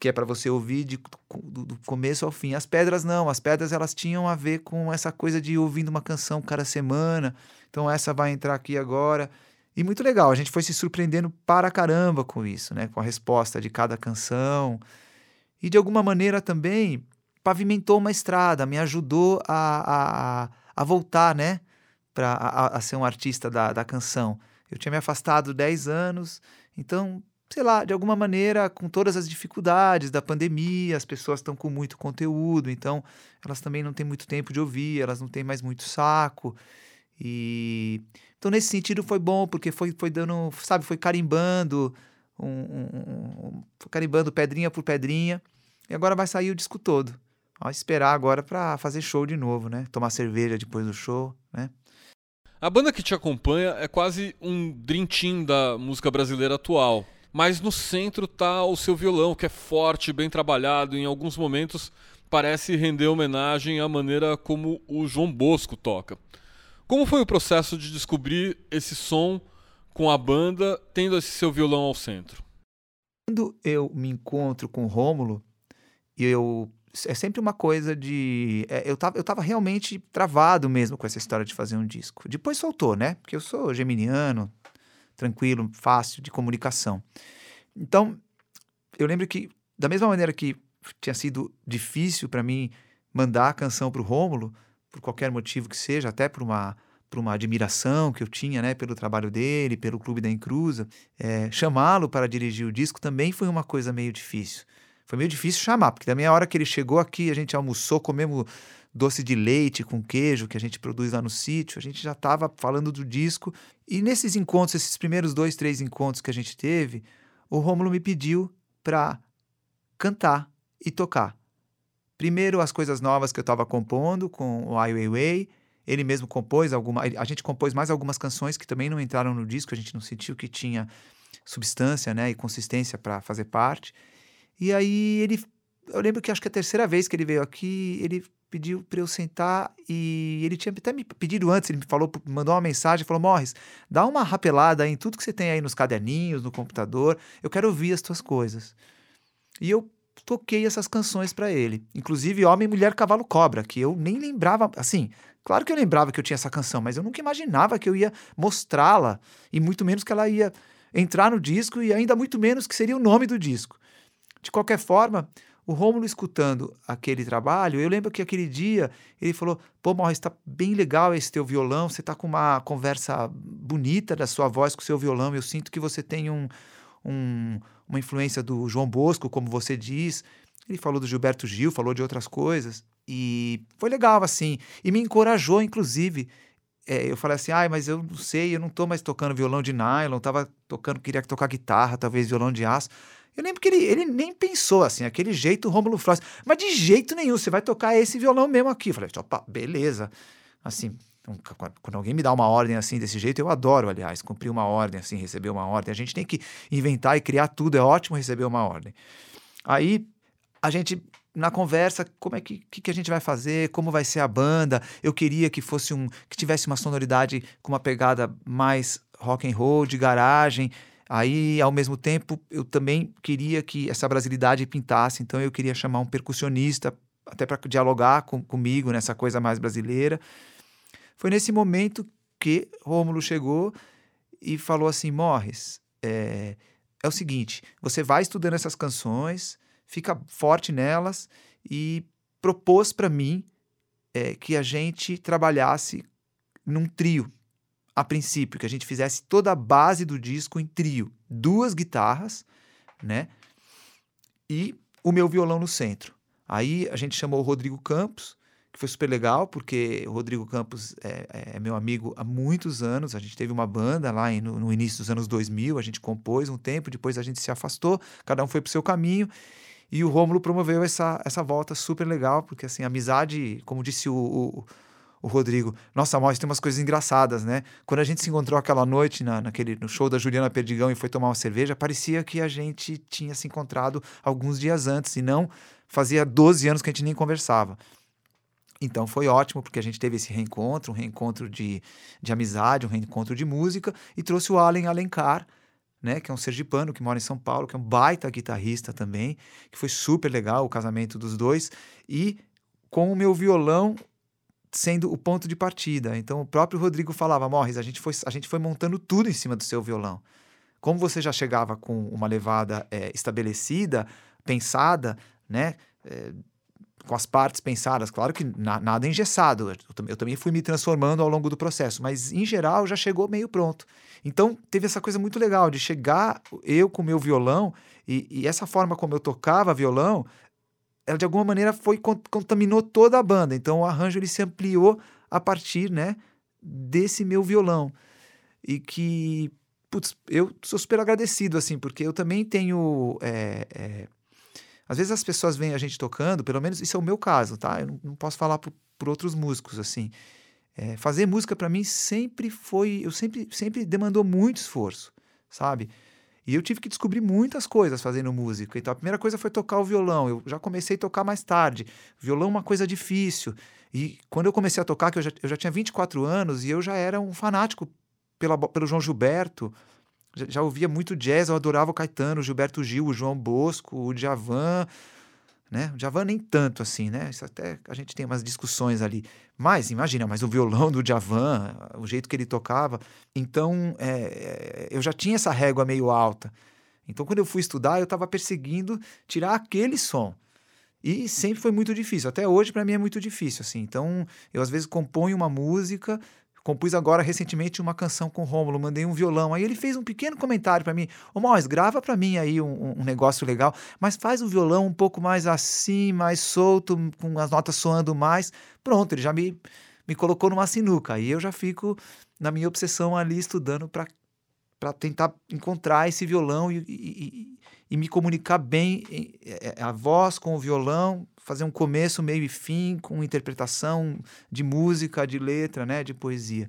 Que é para você ouvir de, do, do, começo ao fim. As pedras não, as pedras elas tinham a ver com essa coisa de ouvindo uma canção cada semana. Então essa vai entrar aqui agora. E muito legal, a gente foi se surpreendendo para caramba com isso, né? Com a resposta de cada canção. E de alguma maneira também pavimentou uma estrada, me ajudou a, a, a voltar, né? Para a, a, ser um artista da, da canção. Eu tinha me afastado 10 anos, então, sei lá, de alguma maneira, com todas as dificuldades da pandemia, as pessoas estão com muito conteúdo, então elas também não têm muito tempo de ouvir, elas não têm mais muito saco. E então nesse sentido foi bom porque foi, foi dando, sabe, foi carimbando, um, um, um, carimbando pedrinha por pedrinha. E agora vai sair o disco todo. Ó, esperar agora para fazer show de novo, né? Tomar cerveja depois do show, né? A banda que te acompanha é quase um team da música brasileira atual. Mas no centro tá o seu violão, que é forte, bem trabalhado, em alguns momentos parece render homenagem à maneira como o João Bosco toca. Como foi o processo de descobrir esse som com a banda, tendo esse seu violão ao centro? Quando eu me encontro com o Rômulo, eu é sempre uma coisa de. É, eu, tava, eu tava realmente travado mesmo com essa história de fazer um disco. Depois soltou, né? Porque eu sou geminiano, tranquilo, fácil de comunicação. Então, eu lembro que, da mesma maneira que tinha sido difícil para mim mandar a canção para o Rômulo, por qualquer motivo que seja, até por uma, por uma admiração que eu tinha né, pelo trabalho dele, pelo Clube da Encruza, é, chamá-lo para dirigir o disco também foi uma coisa meio difícil. Foi meio difícil chamar, porque da meia hora que ele chegou aqui, a gente almoçou, comemos doce de leite com queijo que a gente produz lá no sítio, a gente já estava falando do disco. E nesses encontros, esses primeiros dois, três encontros que a gente teve, o Rômulo me pediu para cantar e tocar. Primeiro, as coisas novas que eu estava compondo com o Ai Weiwei. Ele mesmo compôs alguma. A gente compôs mais algumas canções que também não entraram no disco, a gente não sentiu que tinha substância né, e consistência para fazer parte. E aí ele. Eu lembro que acho que a terceira vez que ele veio aqui, ele pediu para eu sentar e ele tinha até me pedido antes, ele me falou, mandou uma mensagem, falou: Morris, dá uma rapelada em tudo que você tem aí nos caderninhos, no computador, eu quero ouvir as tuas coisas. E eu toquei essas canções para ele. Inclusive Homem, Mulher, Cavalo, Cobra, que eu nem lembrava, assim, claro que eu lembrava que eu tinha essa canção, mas eu nunca imaginava que eu ia mostrá-la e muito menos que ela ia entrar no disco e ainda muito menos que seria o nome do disco. De qualquer forma, o Rômulo escutando aquele trabalho, eu lembro que aquele dia ele falou: Pô, Morris, está bem legal esse teu violão, você está com uma conversa bonita da sua voz com o seu violão, eu sinto que você tem um, um, uma influência do João Bosco, como você diz. Ele falou do Gilberto Gil, falou de outras coisas. E foi legal, assim. E me encorajou, inclusive. É, eu falei assim, ai, mas eu não sei, eu não tô mais tocando violão de nylon, tava tocando, queria tocar guitarra, talvez violão de aço. Eu lembro que ele, ele nem pensou assim, aquele jeito Rômulo Frost. Mas de jeito nenhum, você vai tocar esse violão mesmo aqui. Eu falei, opa, beleza. Assim, quando alguém me dá uma ordem assim desse jeito, eu adoro, aliás, cumprir uma ordem assim, receber uma ordem. A gente tem que inventar e criar tudo, é ótimo receber uma ordem. Aí a gente na conversa, como é que, que, que, a gente vai fazer, como vai ser a banda. Eu queria que fosse um que tivesse uma sonoridade com uma pegada mais rock and roll, de garagem. Aí, ao mesmo tempo, eu também queria que essa brasilidade pintasse, então eu queria chamar um percussionista até para dialogar com, comigo nessa coisa mais brasileira. Foi nesse momento que Rômulo chegou e falou assim: Morris, é, é o seguinte, você vai estudando essas canções, fica forte nelas e propôs para mim é, que a gente trabalhasse num trio, a princípio, que a gente fizesse toda a base do disco em trio, duas guitarras, né? E o meu violão no centro. Aí a gente chamou o Rodrigo Campos, que foi super legal, porque o Rodrigo Campos é, é, meu amigo há muitos anos. A gente teve uma banda lá no, no, início dos anos 2000, a gente compôs um tempo, depois a gente se afastou, cada um foi para o seu caminho. E o Rômulo promoveu essa, essa volta super legal, porque assim, amizade, como disse o, o, o Rodrigo, nossa, Maurício, tem umas coisas engraçadas, né? Quando a gente se encontrou aquela noite na, naquele, no show da Juliana Perdigão e foi tomar uma cerveja, parecia que a gente tinha se encontrado alguns dias antes, e não fazia 12 anos que a gente nem conversava. Então foi ótimo, porque a gente teve esse reencontro, um reencontro de, de amizade, um reencontro de música, e trouxe o Allen Alencar, né, que é um sergipano que mora em São Paulo, que é um baita guitarrista também, que foi super legal o casamento dos dois, e com o meu violão sendo o ponto de partida. Então o próprio Rodrigo falava, Morris, a gente foi, a gente foi montando tudo em cima do seu violão. Como você já chegava com uma levada é, estabelecida, pensada, né, é, com as partes pensadas. Claro que na, nada engessado. Eu, eu, também fui me transformando ao longo do processo, mas em geral já chegou meio pronto. Então teve essa coisa muito legal de chegar eu com meu violão e, e essa forma como eu tocava violão, ela de alguma maneira foi contaminou toda a banda. Então o arranjo ele se ampliou a partir, né, desse meu violão e que putz, eu sou super agradecido assim porque eu também tenho é, é, às vezes as pessoas veem a gente tocando, pelo menos isso é o meu caso, tá? Eu não, não posso falar por, por, outros músicos, assim. É, fazer música para mim sempre foi, eu sempre, sempre demandou muito esforço, sabe? E eu tive que descobrir muitas coisas fazendo música. Então a primeira coisa foi tocar o violão. Eu já comecei a tocar mais tarde. Violão é uma coisa difícil. E quando eu comecei a tocar, que eu já, eu já tinha 24 anos e eu já era um fanático pela, pelo João Gilberto, já, já, ouvia muito jazz, eu adorava o Caetano, o Gilberto Gil, o João Bosco, o Djavan, né? O Djavan nem tanto assim, né? Isso até a gente tem umas discussões ali. Mas, imagina, mas o violão do Djavan, o jeito que ele tocava. Então, é, eu já tinha essa régua meio alta. Então, quando eu fui estudar, eu estava perseguindo tirar aquele som. E sempre foi muito difícil. Até hoje, para mim, é muito difícil. assim. Então, eu às vezes componho uma música, Compus agora recentemente uma canção com o Rômulo, mandei um violão. Aí ele fez um pequeno comentário para mim: Ô Mois, grava para mim aí um, um, negócio legal, mas faz o violão um pouco mais assim, mais solto, com as notas soando mais. Pronto, ele já me, me colocou numa sinuca. Aí eu já fico na minha obsessão ali estudando para tentar encontrar esse violão e, e, e me comunicar bem é, a voz com o violão, fazer um começo, meio e fim, com interpretação de música, de letra, né, de poesia.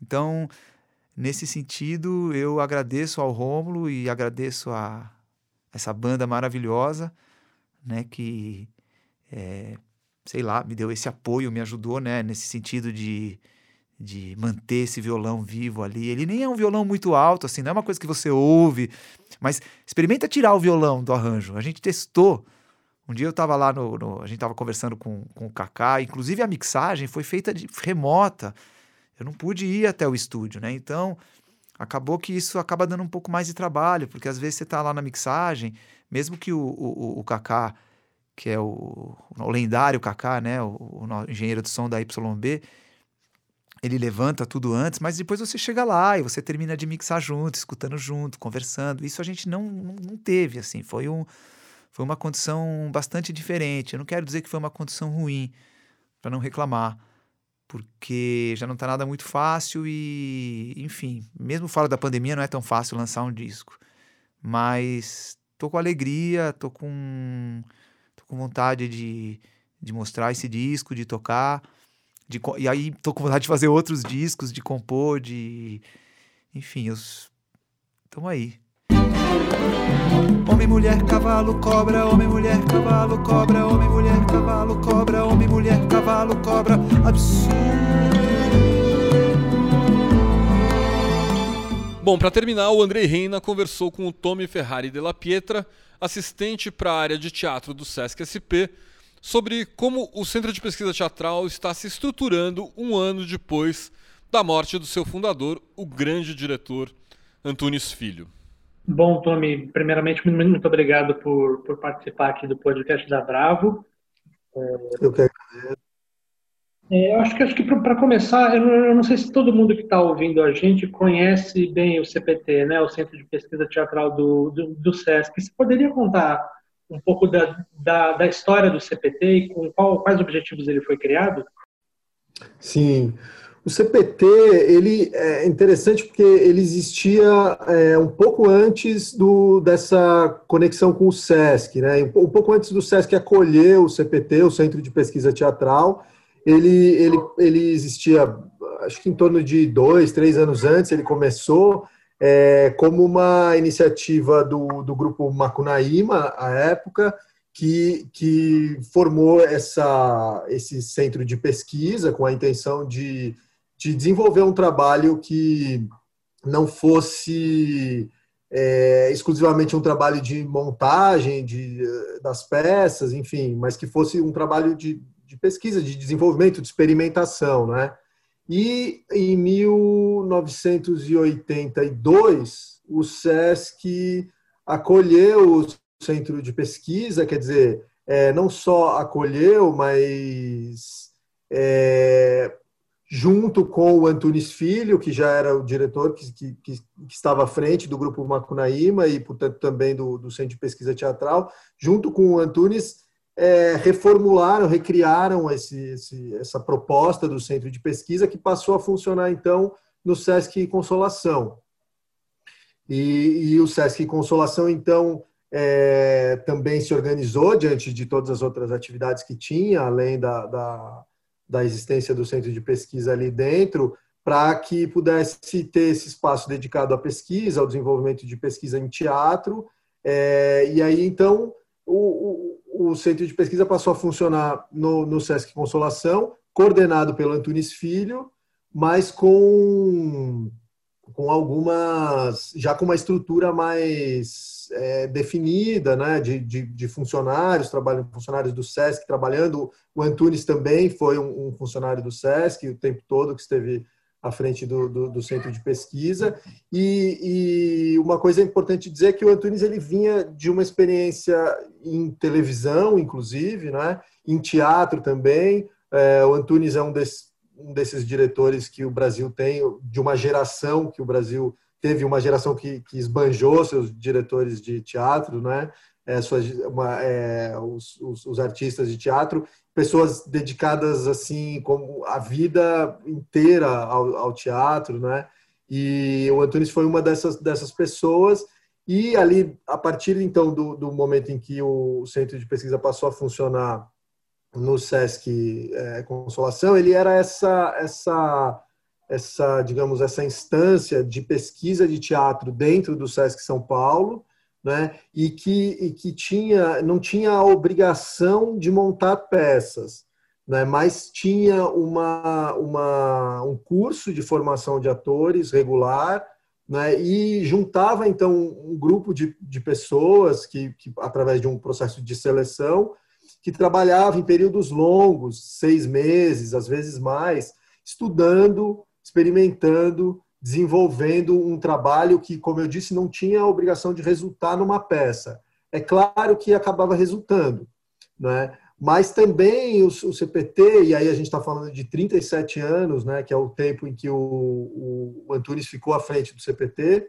Então, nesse sentido, eu agradeço ao Rômulo e agradeço a essa banda maravilhosa, né, que é, sei lá, me deu esse apoio, me ajudou, né, nesse sentido de de manter esse violão vivo ali. Ele nem é um violão muito alto, assim, não é uma coisa que você ouve, mas experimenta tirar o violão do arranjo. A gente testou um dia eu estava lá no, no, A gente estava conversando com, com o Kaká, inclusive a mixagem foi feita de remota. Eu não pude ir até o estúdio, né? Então acabou que isso acaba dando um pouco mais de trabalho, porque às vezes você está lá na mixagem, mesmo que o, o, o Kaká, que é o, o lendário Kaká, né? O, o engenheiro de som da YB, ele levanta tudo antes, mas depois você chega lá e você termina de mixar junto, escutando junto, conversando. Isso a gente não, não, não teve, assim. Foi um foi uma condição bastante diferente. Eu não quero dizer que foi uma condição ruim, para não reclamar, porque já não está nada muito fácil e, enfim, mesmo fora da pandemia não é tão fácil lançar um disco. Mas tô com alegria, tô com, tô com vontade de, de mostrar esse disco, de tocar. De, e aí tô com vontade de fazer outros discos, de compor, de. Enfim, estamos aí. Homem, mulher, cavalo, cobra, homem, mulher, cavalo, cobra, homem, mulher, cavalo, cobra, homem, mulher, cavalo, cobra, absurdo. Bom, para terminar, o Andrei Reina conversou com o Tommy Ferrari della Pietra, assistente para a área de teatro do Sesc SP, sobre como o Centro de Pesquisa Teatral está se estruturando um ano depois da morte do seu fundador, o grande diretor Antunes Filho. Bom, Tommy, primeiramente, muito obrigado por, por participar aqui do podcast da Bravo. Eu que agradeço. É, eu acho que, acho que para começar, eu não, eu não, sei se todo mundo que está ouvindo a gente conhece bem o CPT, né, o Centro de Pesquisa Teatral do, do, do SESC. Você poderia contar um pouco da, da, da história do CPT e com qual, quais objetivos ele foi criado? Sim. O CPT ele é interessante porque ele existia é, um pouco antes do, dessa conexão com o SESC, né? um pouco antes do SESC acolher o CPT, o Centro de Pesquisa Teatral. Ele, ele, ele existia, acho que em torno de dois, três anos antes, ele começou é, como uma iniciativa do, do grupo Macunaíma, à época, que, que formou essa, esse centro de pesquisa com a intenção de de desenvolver um trabalho que não fosse é, exclusivamente um trabalho de montagem de, das peças, enfim, mas que fosse um trabalho de, de pesquisa, de desenvolvimento, de experimentação, né? E em 1982, o SESC acolheu o centro de pesquisa, quer dizer, é, não só acolheu, mas é, junto com o Antunes Filho, que já era o diretor que, que, que, estava à frente do grupo Macunaíma e, portanto, também do, do Centro de Pesquisa Teatral, junto com o Antunes, é, reformularam, recriaram esse, esse, essa proposta do Centro de Pesquisa, que passou a funcionar, então, no SESC Consolação. E, e o SESC Consolação, então, é, também se organizou diante de todas as outras atividades que tinha, além da, da da existência do centro de pesquisa ali dentro, para que pudesse ter esse espaço dedicado à pesquisa, ao desenvolvimento de pesquisa em teatro. É, e aí, então, o, o, o, centro de pesquisa passou a funcionar no, no Sesc Consolação, coordenado pelo Antunes Filho, mas com com algumas, já com uma estrutura mais é, definida, né, de, de, de, funcionários, trabalham funcionários do SESC trabalhando. O Antunes também foi um, um, funcionário do SESC o tempo todo que esteve à frente do, do, do centro de pesquisa. E, e, uma coisa importante dizer é que o Antunes ele vinha de uma experiência em televisão, inclusive, né, em teatro também. É, o Antunes é um desses um desses diretores que o Brasil tem, de uma geração que o Brasil teve, uma geração que, que esbanjou seus diretores de teatro, né? É, suas, uma, é, os, os, os, artistas de teatro, pessoas dedicadas assim como a vida inteira ao, ao teatro, né? E o Antunes foi uma dessas dessas pessoas e ali a partir então do, do momento em que o centro de pesquisa passou a funcionar no SESC é, Consolação, ele era essa, essa, essa, digamos, essa instância de pesquisa de teatro dentro do SESC São Paulo, né, e que, e que tinha, não tinha a obrigação de montar peças, né, mas tinha uma, uma, um curso de formação de atores regular, né, e juntava, então, um grupo de, de pessoas que, que, através de um processo de seleção, que trabalhava em períodos longos, seis meses, às vezes mais, estudando, experimentando, desenvolvendo um trabalho que, como eu disse, não tinha a obrigação de resultar numa peça. É claro que acabava resultando, né? mas também o, o CPT, e aí a gente está falando de 37 anos, né, que é o tempo em que o, o Antunes ficou à frente do CPT,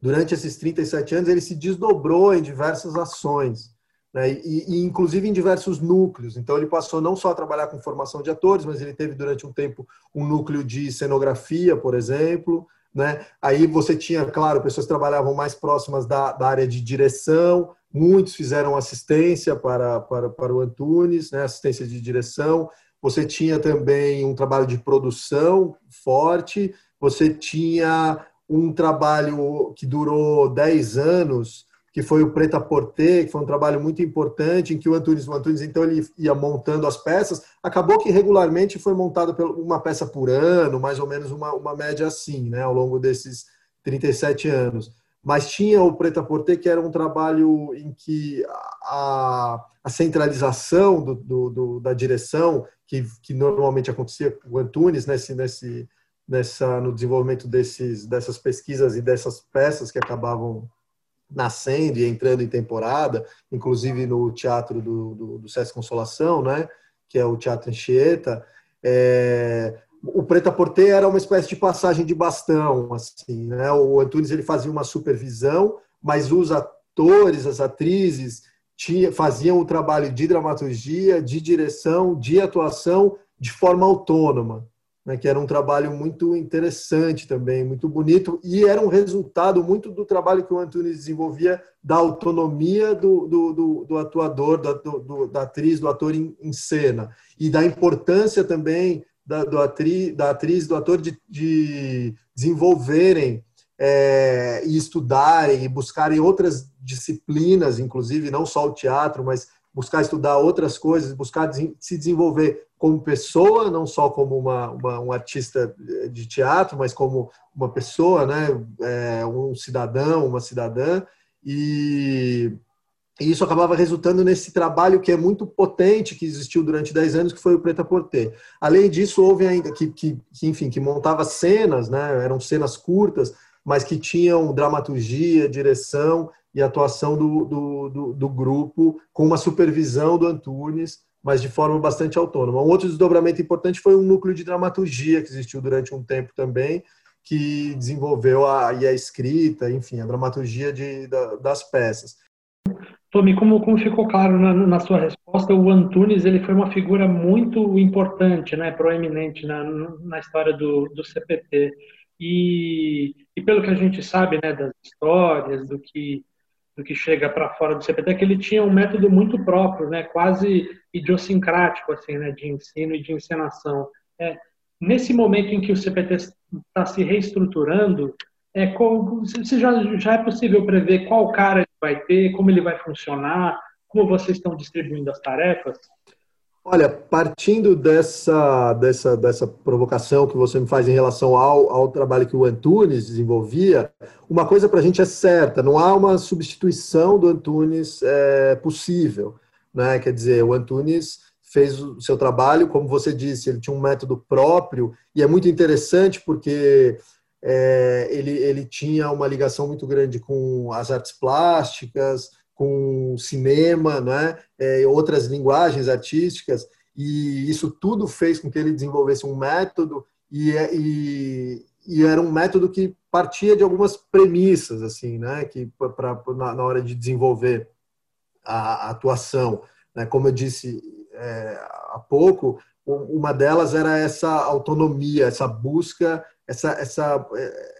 durante esses 37 anos ele se desdobrou em diversas ações né, e, e, inclusive em diversos núcleos. Então, ele passou não só a trabalhar com formação de atores, mas ele teve durante um tempo um núcleo de cenografia, por exemplo. Né? Aí você tinha, claro, pessoas que trabalhavam mais próximas da, da área de direção, muitos fizeram assistência para, para, para o Antunes, né? assistência de direção. Você tinha também um trabalho de produção forte, você tinha um trabalho que durou 10 anos que foi o Preta Porter, que foi um trabalho muito importante, em que o Antunes, o Antunes então ele ia montando as peças, acabou que regularmente foi montada uma peça por ano, mais ou menos uma, uma média assim, né, ao longo desses 37 anos. Mas tinha o Preta Porter, que era um trabalho em que a, a centralização do, do, do, da direção, que, que normalmente acontecia com o Antunes, nesse, nesse, nessa, no desenvolvimento desses, dessas pesquisas e dessas peças que acabavam nascendo e entrando em temporada, inclusive no teatro do, do, do Sesc Consolação, né, que é o Teatro Anchieta, é, o Preta Porter era uma espécie de passagem de bastão, assim, né? O Antunes ele fazia uma supervisão, mas os atores, as atrizes tinha, faziam o trabalho de dramaturgia, de direção, de atuação de forma autônoma né, que era um trabalho muito interessante também, muito bonito, e era um resultado muito do trabalho que o Antunes desenvolvia da autonomia do, do, do, do atuador, da, do, da atriz, do ator em, em, cena, e da importância também da, do atri, da atriz, do ator de, de desenvolverem é, e estudarem e buscarem outras disciplinas, inclusive não só o teatro, mas buscar estudar outras coisas, buscar se desenvolver como pessoa, não só como uma, uma, um artista de teatro, mas como uma pessoa, né, é, um cidadão, uma cidadã, e, e, isso acabava resultando nesse trabalho que é muito potente, que existiu durante 10 anos, que foi o Preta Porter. Além disso, houve ainda, que, que, que enfim, que montava cenas, né, eram cenas curtas, mas que tinham dramaturgia, direção e atuação do, do, do, do grupo, com uma supervisão do Antunes, mas de forma bastante autônoma. Um outro desdobramento importante foi um núcleo de dramaturgia que existiu durante um tempo também, que desenvolveu a, a escrita, enfim, a dramaturgia de, da, das peças. Tommy, como, como ficou claro na, na, sua resposta, o Antunes ele foi uma figura muito importante, né, proeminente na, na história do, do CPT. E, e pelo que a gente sabe né, das histórias, do que, do que chega para fora do CPT, que ele tinha um método muito próprio, né, quase idiosincrático assim, né, de ensino e de encenação. É, nesse momento em que o CPT está se reestruturando, é, como, se já, já é possível prever qual cara ele vai ter, como ele vai funcionar, como vocês estão distribuindo as tarefas? Olha, partindo dessa, dessa, dessa provocação que você me faz em relação ao, ao trabalho que o Antunes desenvolvia, uma coisa para a gente é certa: não há uma substituição do Antunes é, possível. Né? Quer dizer, o Antunes fez o seu trabalho, como você disse, ele tinha um método próprio, e é muito interessante porque é, ele, ele tinha uma ligação muito grande com as artes plásticas, com cinema, né? É, outras linguagens artísticas, e isso tudo fez com que ele desenvolvesse um método, e, é, e, e era um método que partia de algumas premissas, assim, né? Que pra, na, na hora de desenvolver a, a atuação, né? Como eu disse é, há pouco, uma delas era essa autonomia, essa busca, essa, essa,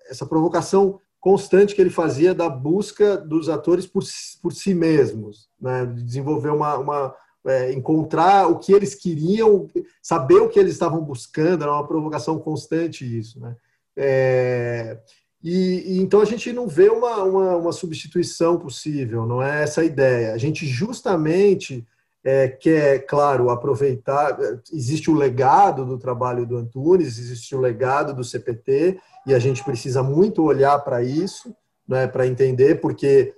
essa provocação constante que ele fazia da busca dos atores por, por si mesmos, né? desenvolver uma, uma é, encontrar o que eles queriam, saber o que eles estavam buscando, era uma provocação constante isso, né? É, e, e, então a gente não vê uma, uma, uma, substituição possível, não é essa a ideia. A gente justamente é, quer, claro, aproveitar. Existe o legado do trabalho do Antunes, existe o legado do CPT, e a gente precisa muito olhar para isso, né, para entender, porque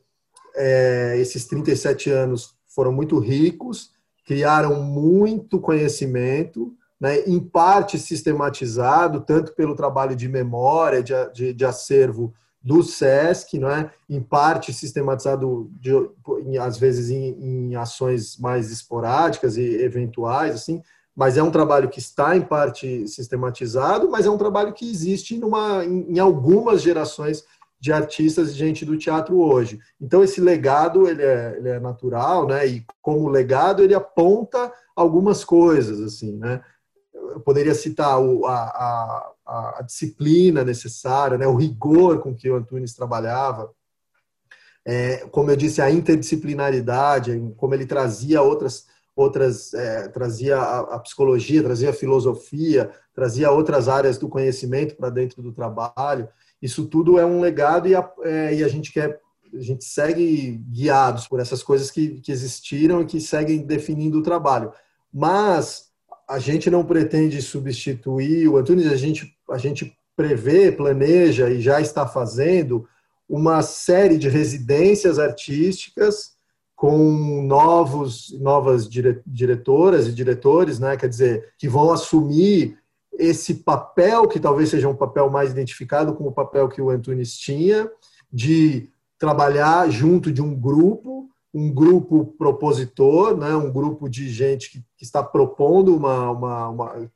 é, esses 37 anos foram muito ricos, criaram muito conhecimento, né, em parte sistematizado, tanto pelo trabalho de memória, de, de, de acervo do SESC, é? em parte sistematizado, de, às vezes em, em, ações mais esporádicas e eventuais, assim, mas é um trabalho que está em parte sistematizado, mas é um trabalho que existe numa, em, em algumas gerações de artistas e gente do teatro hoje. Então esse legado ele é, ele é natural, né? E como legado ele aponta algumas coisas, assim, né? Eu poderia citar o, a, a a, a disciplina necessária, né, o rigor com que o Antunes trabalhava, é, como eu disse, a interdisciplinaridade, como ele trazia outras outras é, trazia a, a, psicologia, trazia a filosofia, trazia outras áreas do conhecimento para dentro do trabalho. Isso tudo é um legado e a, é, e a gente quer a gente segue guiados por essas coisas que, que existiram e que seguem definindo o trabalho. Mas a gente não pretende substituir o Antunes, a gente, a gente prevê, planeja e já está fazendo uma série de residências artísticas com novos, novas dire, diretoras e diretores, né? quer dizer, que vão assumir esse papel, que talvez seja um papel mais identificado com o papel que o Antunes tinha, de trabalhar junto de um grupo um grupo propositor, né, um grupo de gente que, que está propondo uma, uma, uma,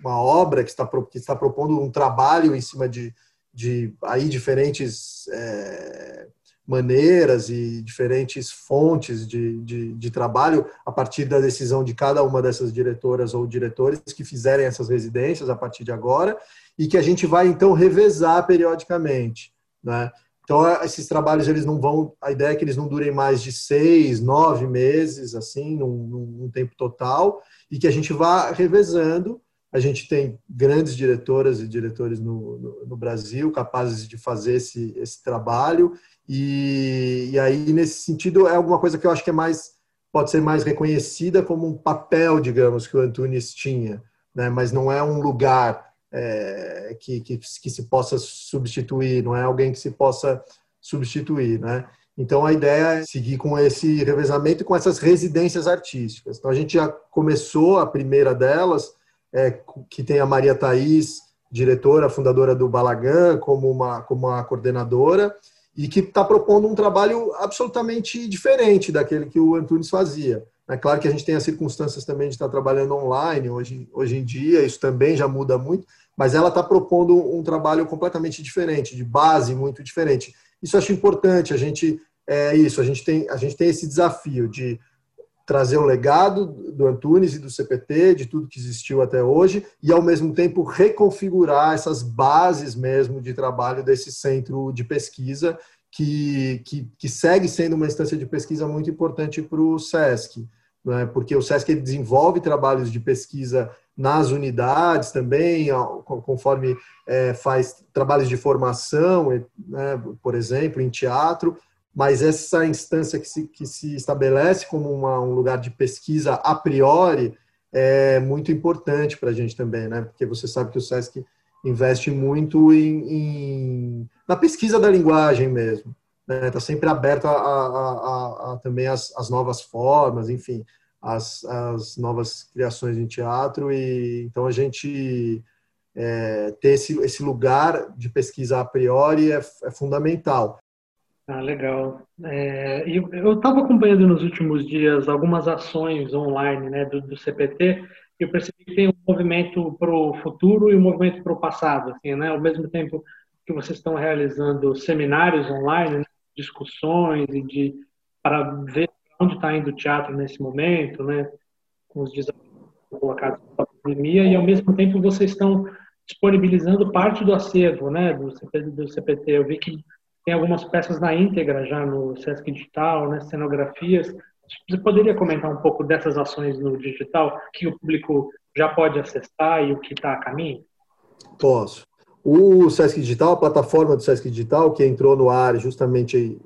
uma, obra, que está, que está propondo um trabalho em cima de, de aí diferentes é, maneiras e diferentes fontes de, de, de, trabalho a partir da decisão de cada uma dessas diretoras ou diretores que fizerem essas residências a partir de agora e que a gente vai então revezar periodicamente, né? Então, é, esses trabalhos, eles não vão. A ideia é que eles não durem mais de seis, nove meses, assim, num, num tempo total, e que a gente vá revezando. A gente tem grandes diretoras e diretores no, no, no Brasil capazes de fazer esse, esse trabalho, e, e aí, nesse sentido, é alguma coisa que eu acho que é mais. pode ser mais reconhecida como um papel, digamos, que o Antunes tinha, né? mas não é um lugar é, que, que, que, se possa substituir, não é alguém que se possa substituir, né? Então a ideia é seguir com esse revezamento e com essas residências artísticas. Então a gente já começou a primeira delas, é, que tem a Maria Thais diretora, fundadora do Balagan, como uma, como uma coordenadora, e que está propondo um trabalho absolutamente diferente daquele que o Antunes fazia. É claro que a gente tem as circunstâncias também de estar trabalhando online hoje, hoje em dia, isso também já muda muito, mas ela está propondo um trabalho completamente diferente, de base muito diferente. Isso acho importante, a gente é isso, a gente tem, a gente tem esse desafio de trazer o legado do Antunes e do CPT, de tudo que existiu até hoje, e ao mesmo tempo reconfigurar essas bases mesmo de trabalho desse centro de pesquisa, que, que, que segue sendo uma instância de pesquisa muito importante para o SESC, né? porque o SESC desenvolve trabalhos de pesquisa nas unidades também, conforme é, faz trabalhos de formação, né, por exemplo, em teatro, mas essa instância que se, que se estabelece como uma, um lugar de pesquisa a priori é muito importante para a gente também, né? Porque você sabe que o SESC investe muito em, em na pesquisa da linguagem mesmo. Está né? Tá sempre aberto a, a, a, a também as, as, novas formas, enfim, as, as novas criações em teatro. e Então a gente é, ter esse, esse lugar de pesquisa a priori é, é fundamental. Ah, legal. É, eu estava acompanhando nos últimos dias algumas ações online né, do, do CPT e eu percebi que tem um movimento para o futuro e um movimento para o passado. Assim, né? Ao mesmo tempo que vocês estão realizando seminários online, né, discussões e de para ver onde está indo o teatro nesse momento, né, com os desafios colocados pela pandemia, e ao mesmo tempo vocês estão disponibilizando parte do acervo né, do, CPT, do CPT. Eu vi que tem algumas peças na íntegra já no Sesc Digital, né, cenografias. Você poderia comentar um pouco dessas ações no digital, que o público já pode acessar e o que está a caminho? Posso. O Sesc Digital, a plataforma do Sesc Digital, que entrou no ar justamente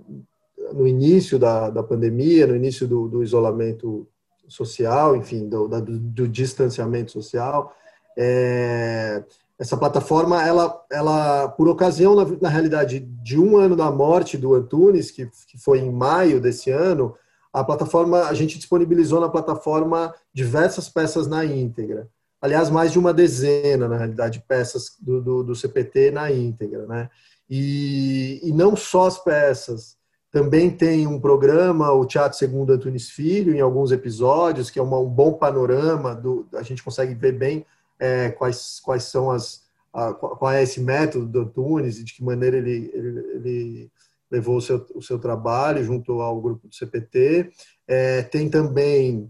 no início da, da pandemia, no início do, do isolamento social, enfim, do, do, do distanciamento social, é, essa plataforma, ela, ela por ocasião, na, na, realidade, de um ano da morte do Antunes, que, que foi em maio desse ano, a plataforma, a gente disponibilizou na plataforma diversas peças na íntegra. Aliás, mais de uma dezena, na realidade, peças do, do, do CPT na íntegra, né? E, e não só as peças, também tem um programa, o Teatro Segundo Antunes Filho, em alguns episódios, que é uma, um bom panorama, do, a gente consegue ver bem é, quais, quais são as, a, qual é esse método do Antunes e de que maneira ele, ele, ele levou o seu, o seu trabalho junto ao grupo do CPT. É, tem também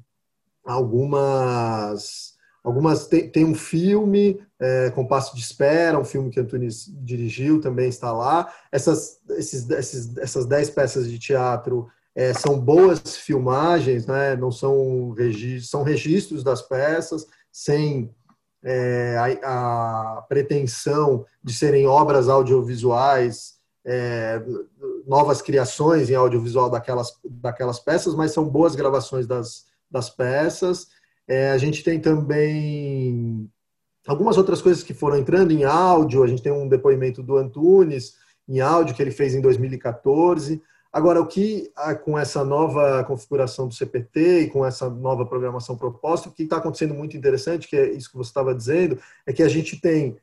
algumas algumas tem, tem um filme é, Compasso de Espera, um filme que Antunes dirigiu, também está lá. Essas, esses, esses, essas dez peças de teatro é, são boas filmagens, né? não são registros, são registros das peças, sem é, a, a, pretensão de serem obras audiovisuais, é, novas criações em audiovisual daquelas, daquelas peças, mas são boas gravações das, das peças. A gente tem também algumas outras coisas que foram entrando em áudio. A gente tem um depoimento do Antunes em áudio que ele fez em 2014. Agora, o que com essa nova configuração do CPT e com essa nova programação proposta, o que está acontecendo muito interessante, que é isso que você estava dizendo, é que a gente tem,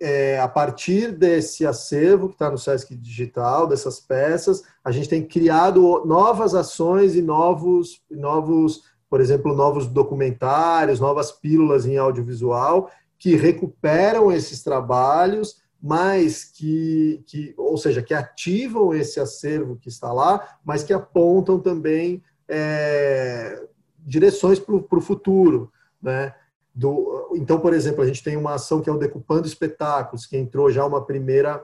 é, a partir desse acervo que está no Sesc Digital, dessas peças, a gente tem criado novas ações e novos, novos, por exemplo, novos documentários, novas pílulas em audiovisual, que recuperam esses trabalhos mas que, que, ou seja, que ativam esse acervo que está lá, mas que apontam também é, direções para o futuro, né? Do, então, por exemplo, a gente tem uma ação que é o Decupando Espetáculos, que entrou já uma primeira,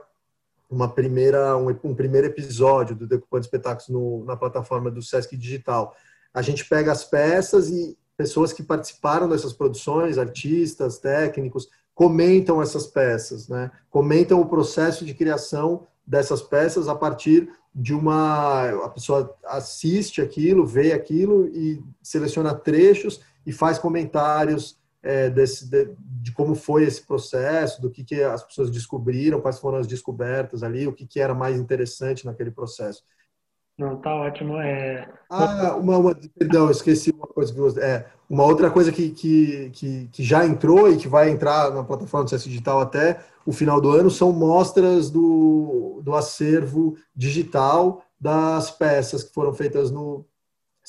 uma primeira, um, um primeiro episódio do Decupando Espetáculos no, na plataforma do Sesc Digital. A gente pega as peças e pessoas que participaram dessas produções, artistas, técnicos, comentam essas peças, né? Comentam o processo de criação dessas peças a partir de uma a pessoa assiste aquilo, vê aquilo e seleciona trechos e faz comentários é, desse, de, de, como foi esse processo, do que, que as pessoas descobriram, quais foram as descobertas ali, o que, que era mais interessante naquele processo. Não, tá ótimo. É... Ah, uma, uma, perdão, esqueci uma coisa que você, é, uma outra coisa que, que, que, que, já entrou e que vai entrar na plataforma do CS Digital até o final do ano são mostras do, do acervo digital das peças que foram feitas no,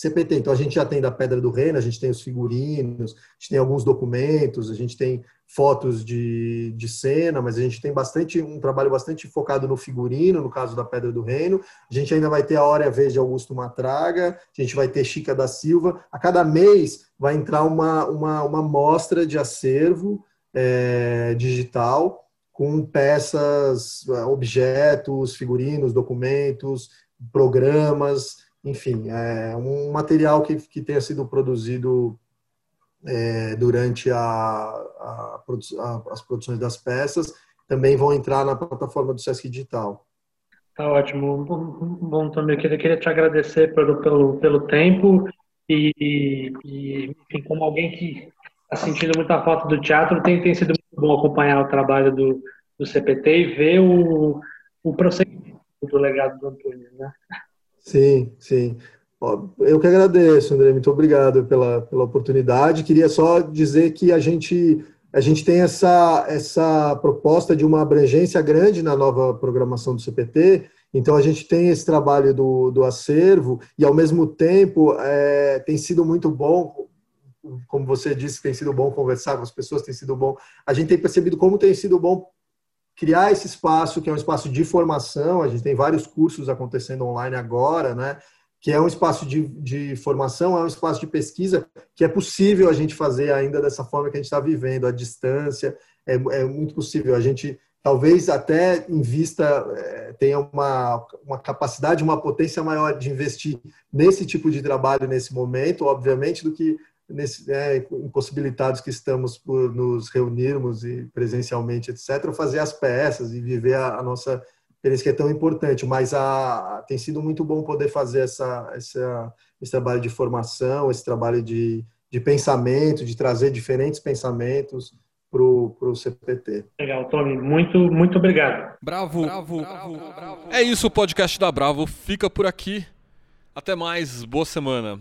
CPT. Então, a gente já tem da Pedra do Reino, a gente tem os figurinos, a gente tem alguns documentos, a gente tem fotos de, de cena, mas a gente tem bastante um trabalho bastante focado no figurino, no caso da Pedra do Reino. A gente ainda vai ter a Hora Vez de Augusto Matraga, a gente vai ter Chica da Silva. A cada mês vai entrar uma, uma, uma mostra de acervo é, digital com peças, objetos, figurinos, documentos, programas, enfim, é um material que, que tenha sido produzido é, durante a, a, a, as produções das peças também vão entrar na plataforma do Sesc Digital. Tá ótimo. Bom, também queria, queria te agradecer pelo, pelo, pelo tempo e, e, enfim, como alguém que está sentindo muita falta do teatro, tem, tem sido muito bom acompanhar o trabalho do, do CPT e ver o, o prosseguimento do legado do Antônio, né? Sim, sim. Eu que agradeço, André, muito obrigado pela, pela oportunidade. Queria só dizer que a gente, a gente tem essa, essa proposta de uma abrangência grande na nova programação do CPT, então a gente tem esse trabalho do, do acervo e, ao mesmo tempo, é, tem sido muito bom, como você disse, tem sido bom conversar com as pessoas, tem sido bom. A gente tem percebido como tem sido bom criar esse espaço, que é um espaço de formação, a gente tem vários cursos acontecendo online agora, né? Que é um espaço de, de formação, é um espaço de pesquisa que é possível a gente fazer ainda dessa forma que a gente está vivendo, à distância, é, é muito possível. A gente talvez até invista, é, tenha uma, uma capacidade, uma potência maior de investir nesse tipo de trabalho nesse momento, obviamente, do que nesse, né, impossibilitados que estamos por nos reunirmos e presencialmente, etc., fazer as peças e viver a, a nossa experiência que é tão importante. Mas a, tem sido muito bom poder fazer essa, essa, esse trabalho de formação, esse trabalho de, de pensamento, de trazer diferentes pensamentos para o CPT. Legal, Tommy. Muito, muito obrigado. Bravo. Bravo, bravo, bravo. É isso, o podcast da Bravo fica por aqui. Até mais, boa semana.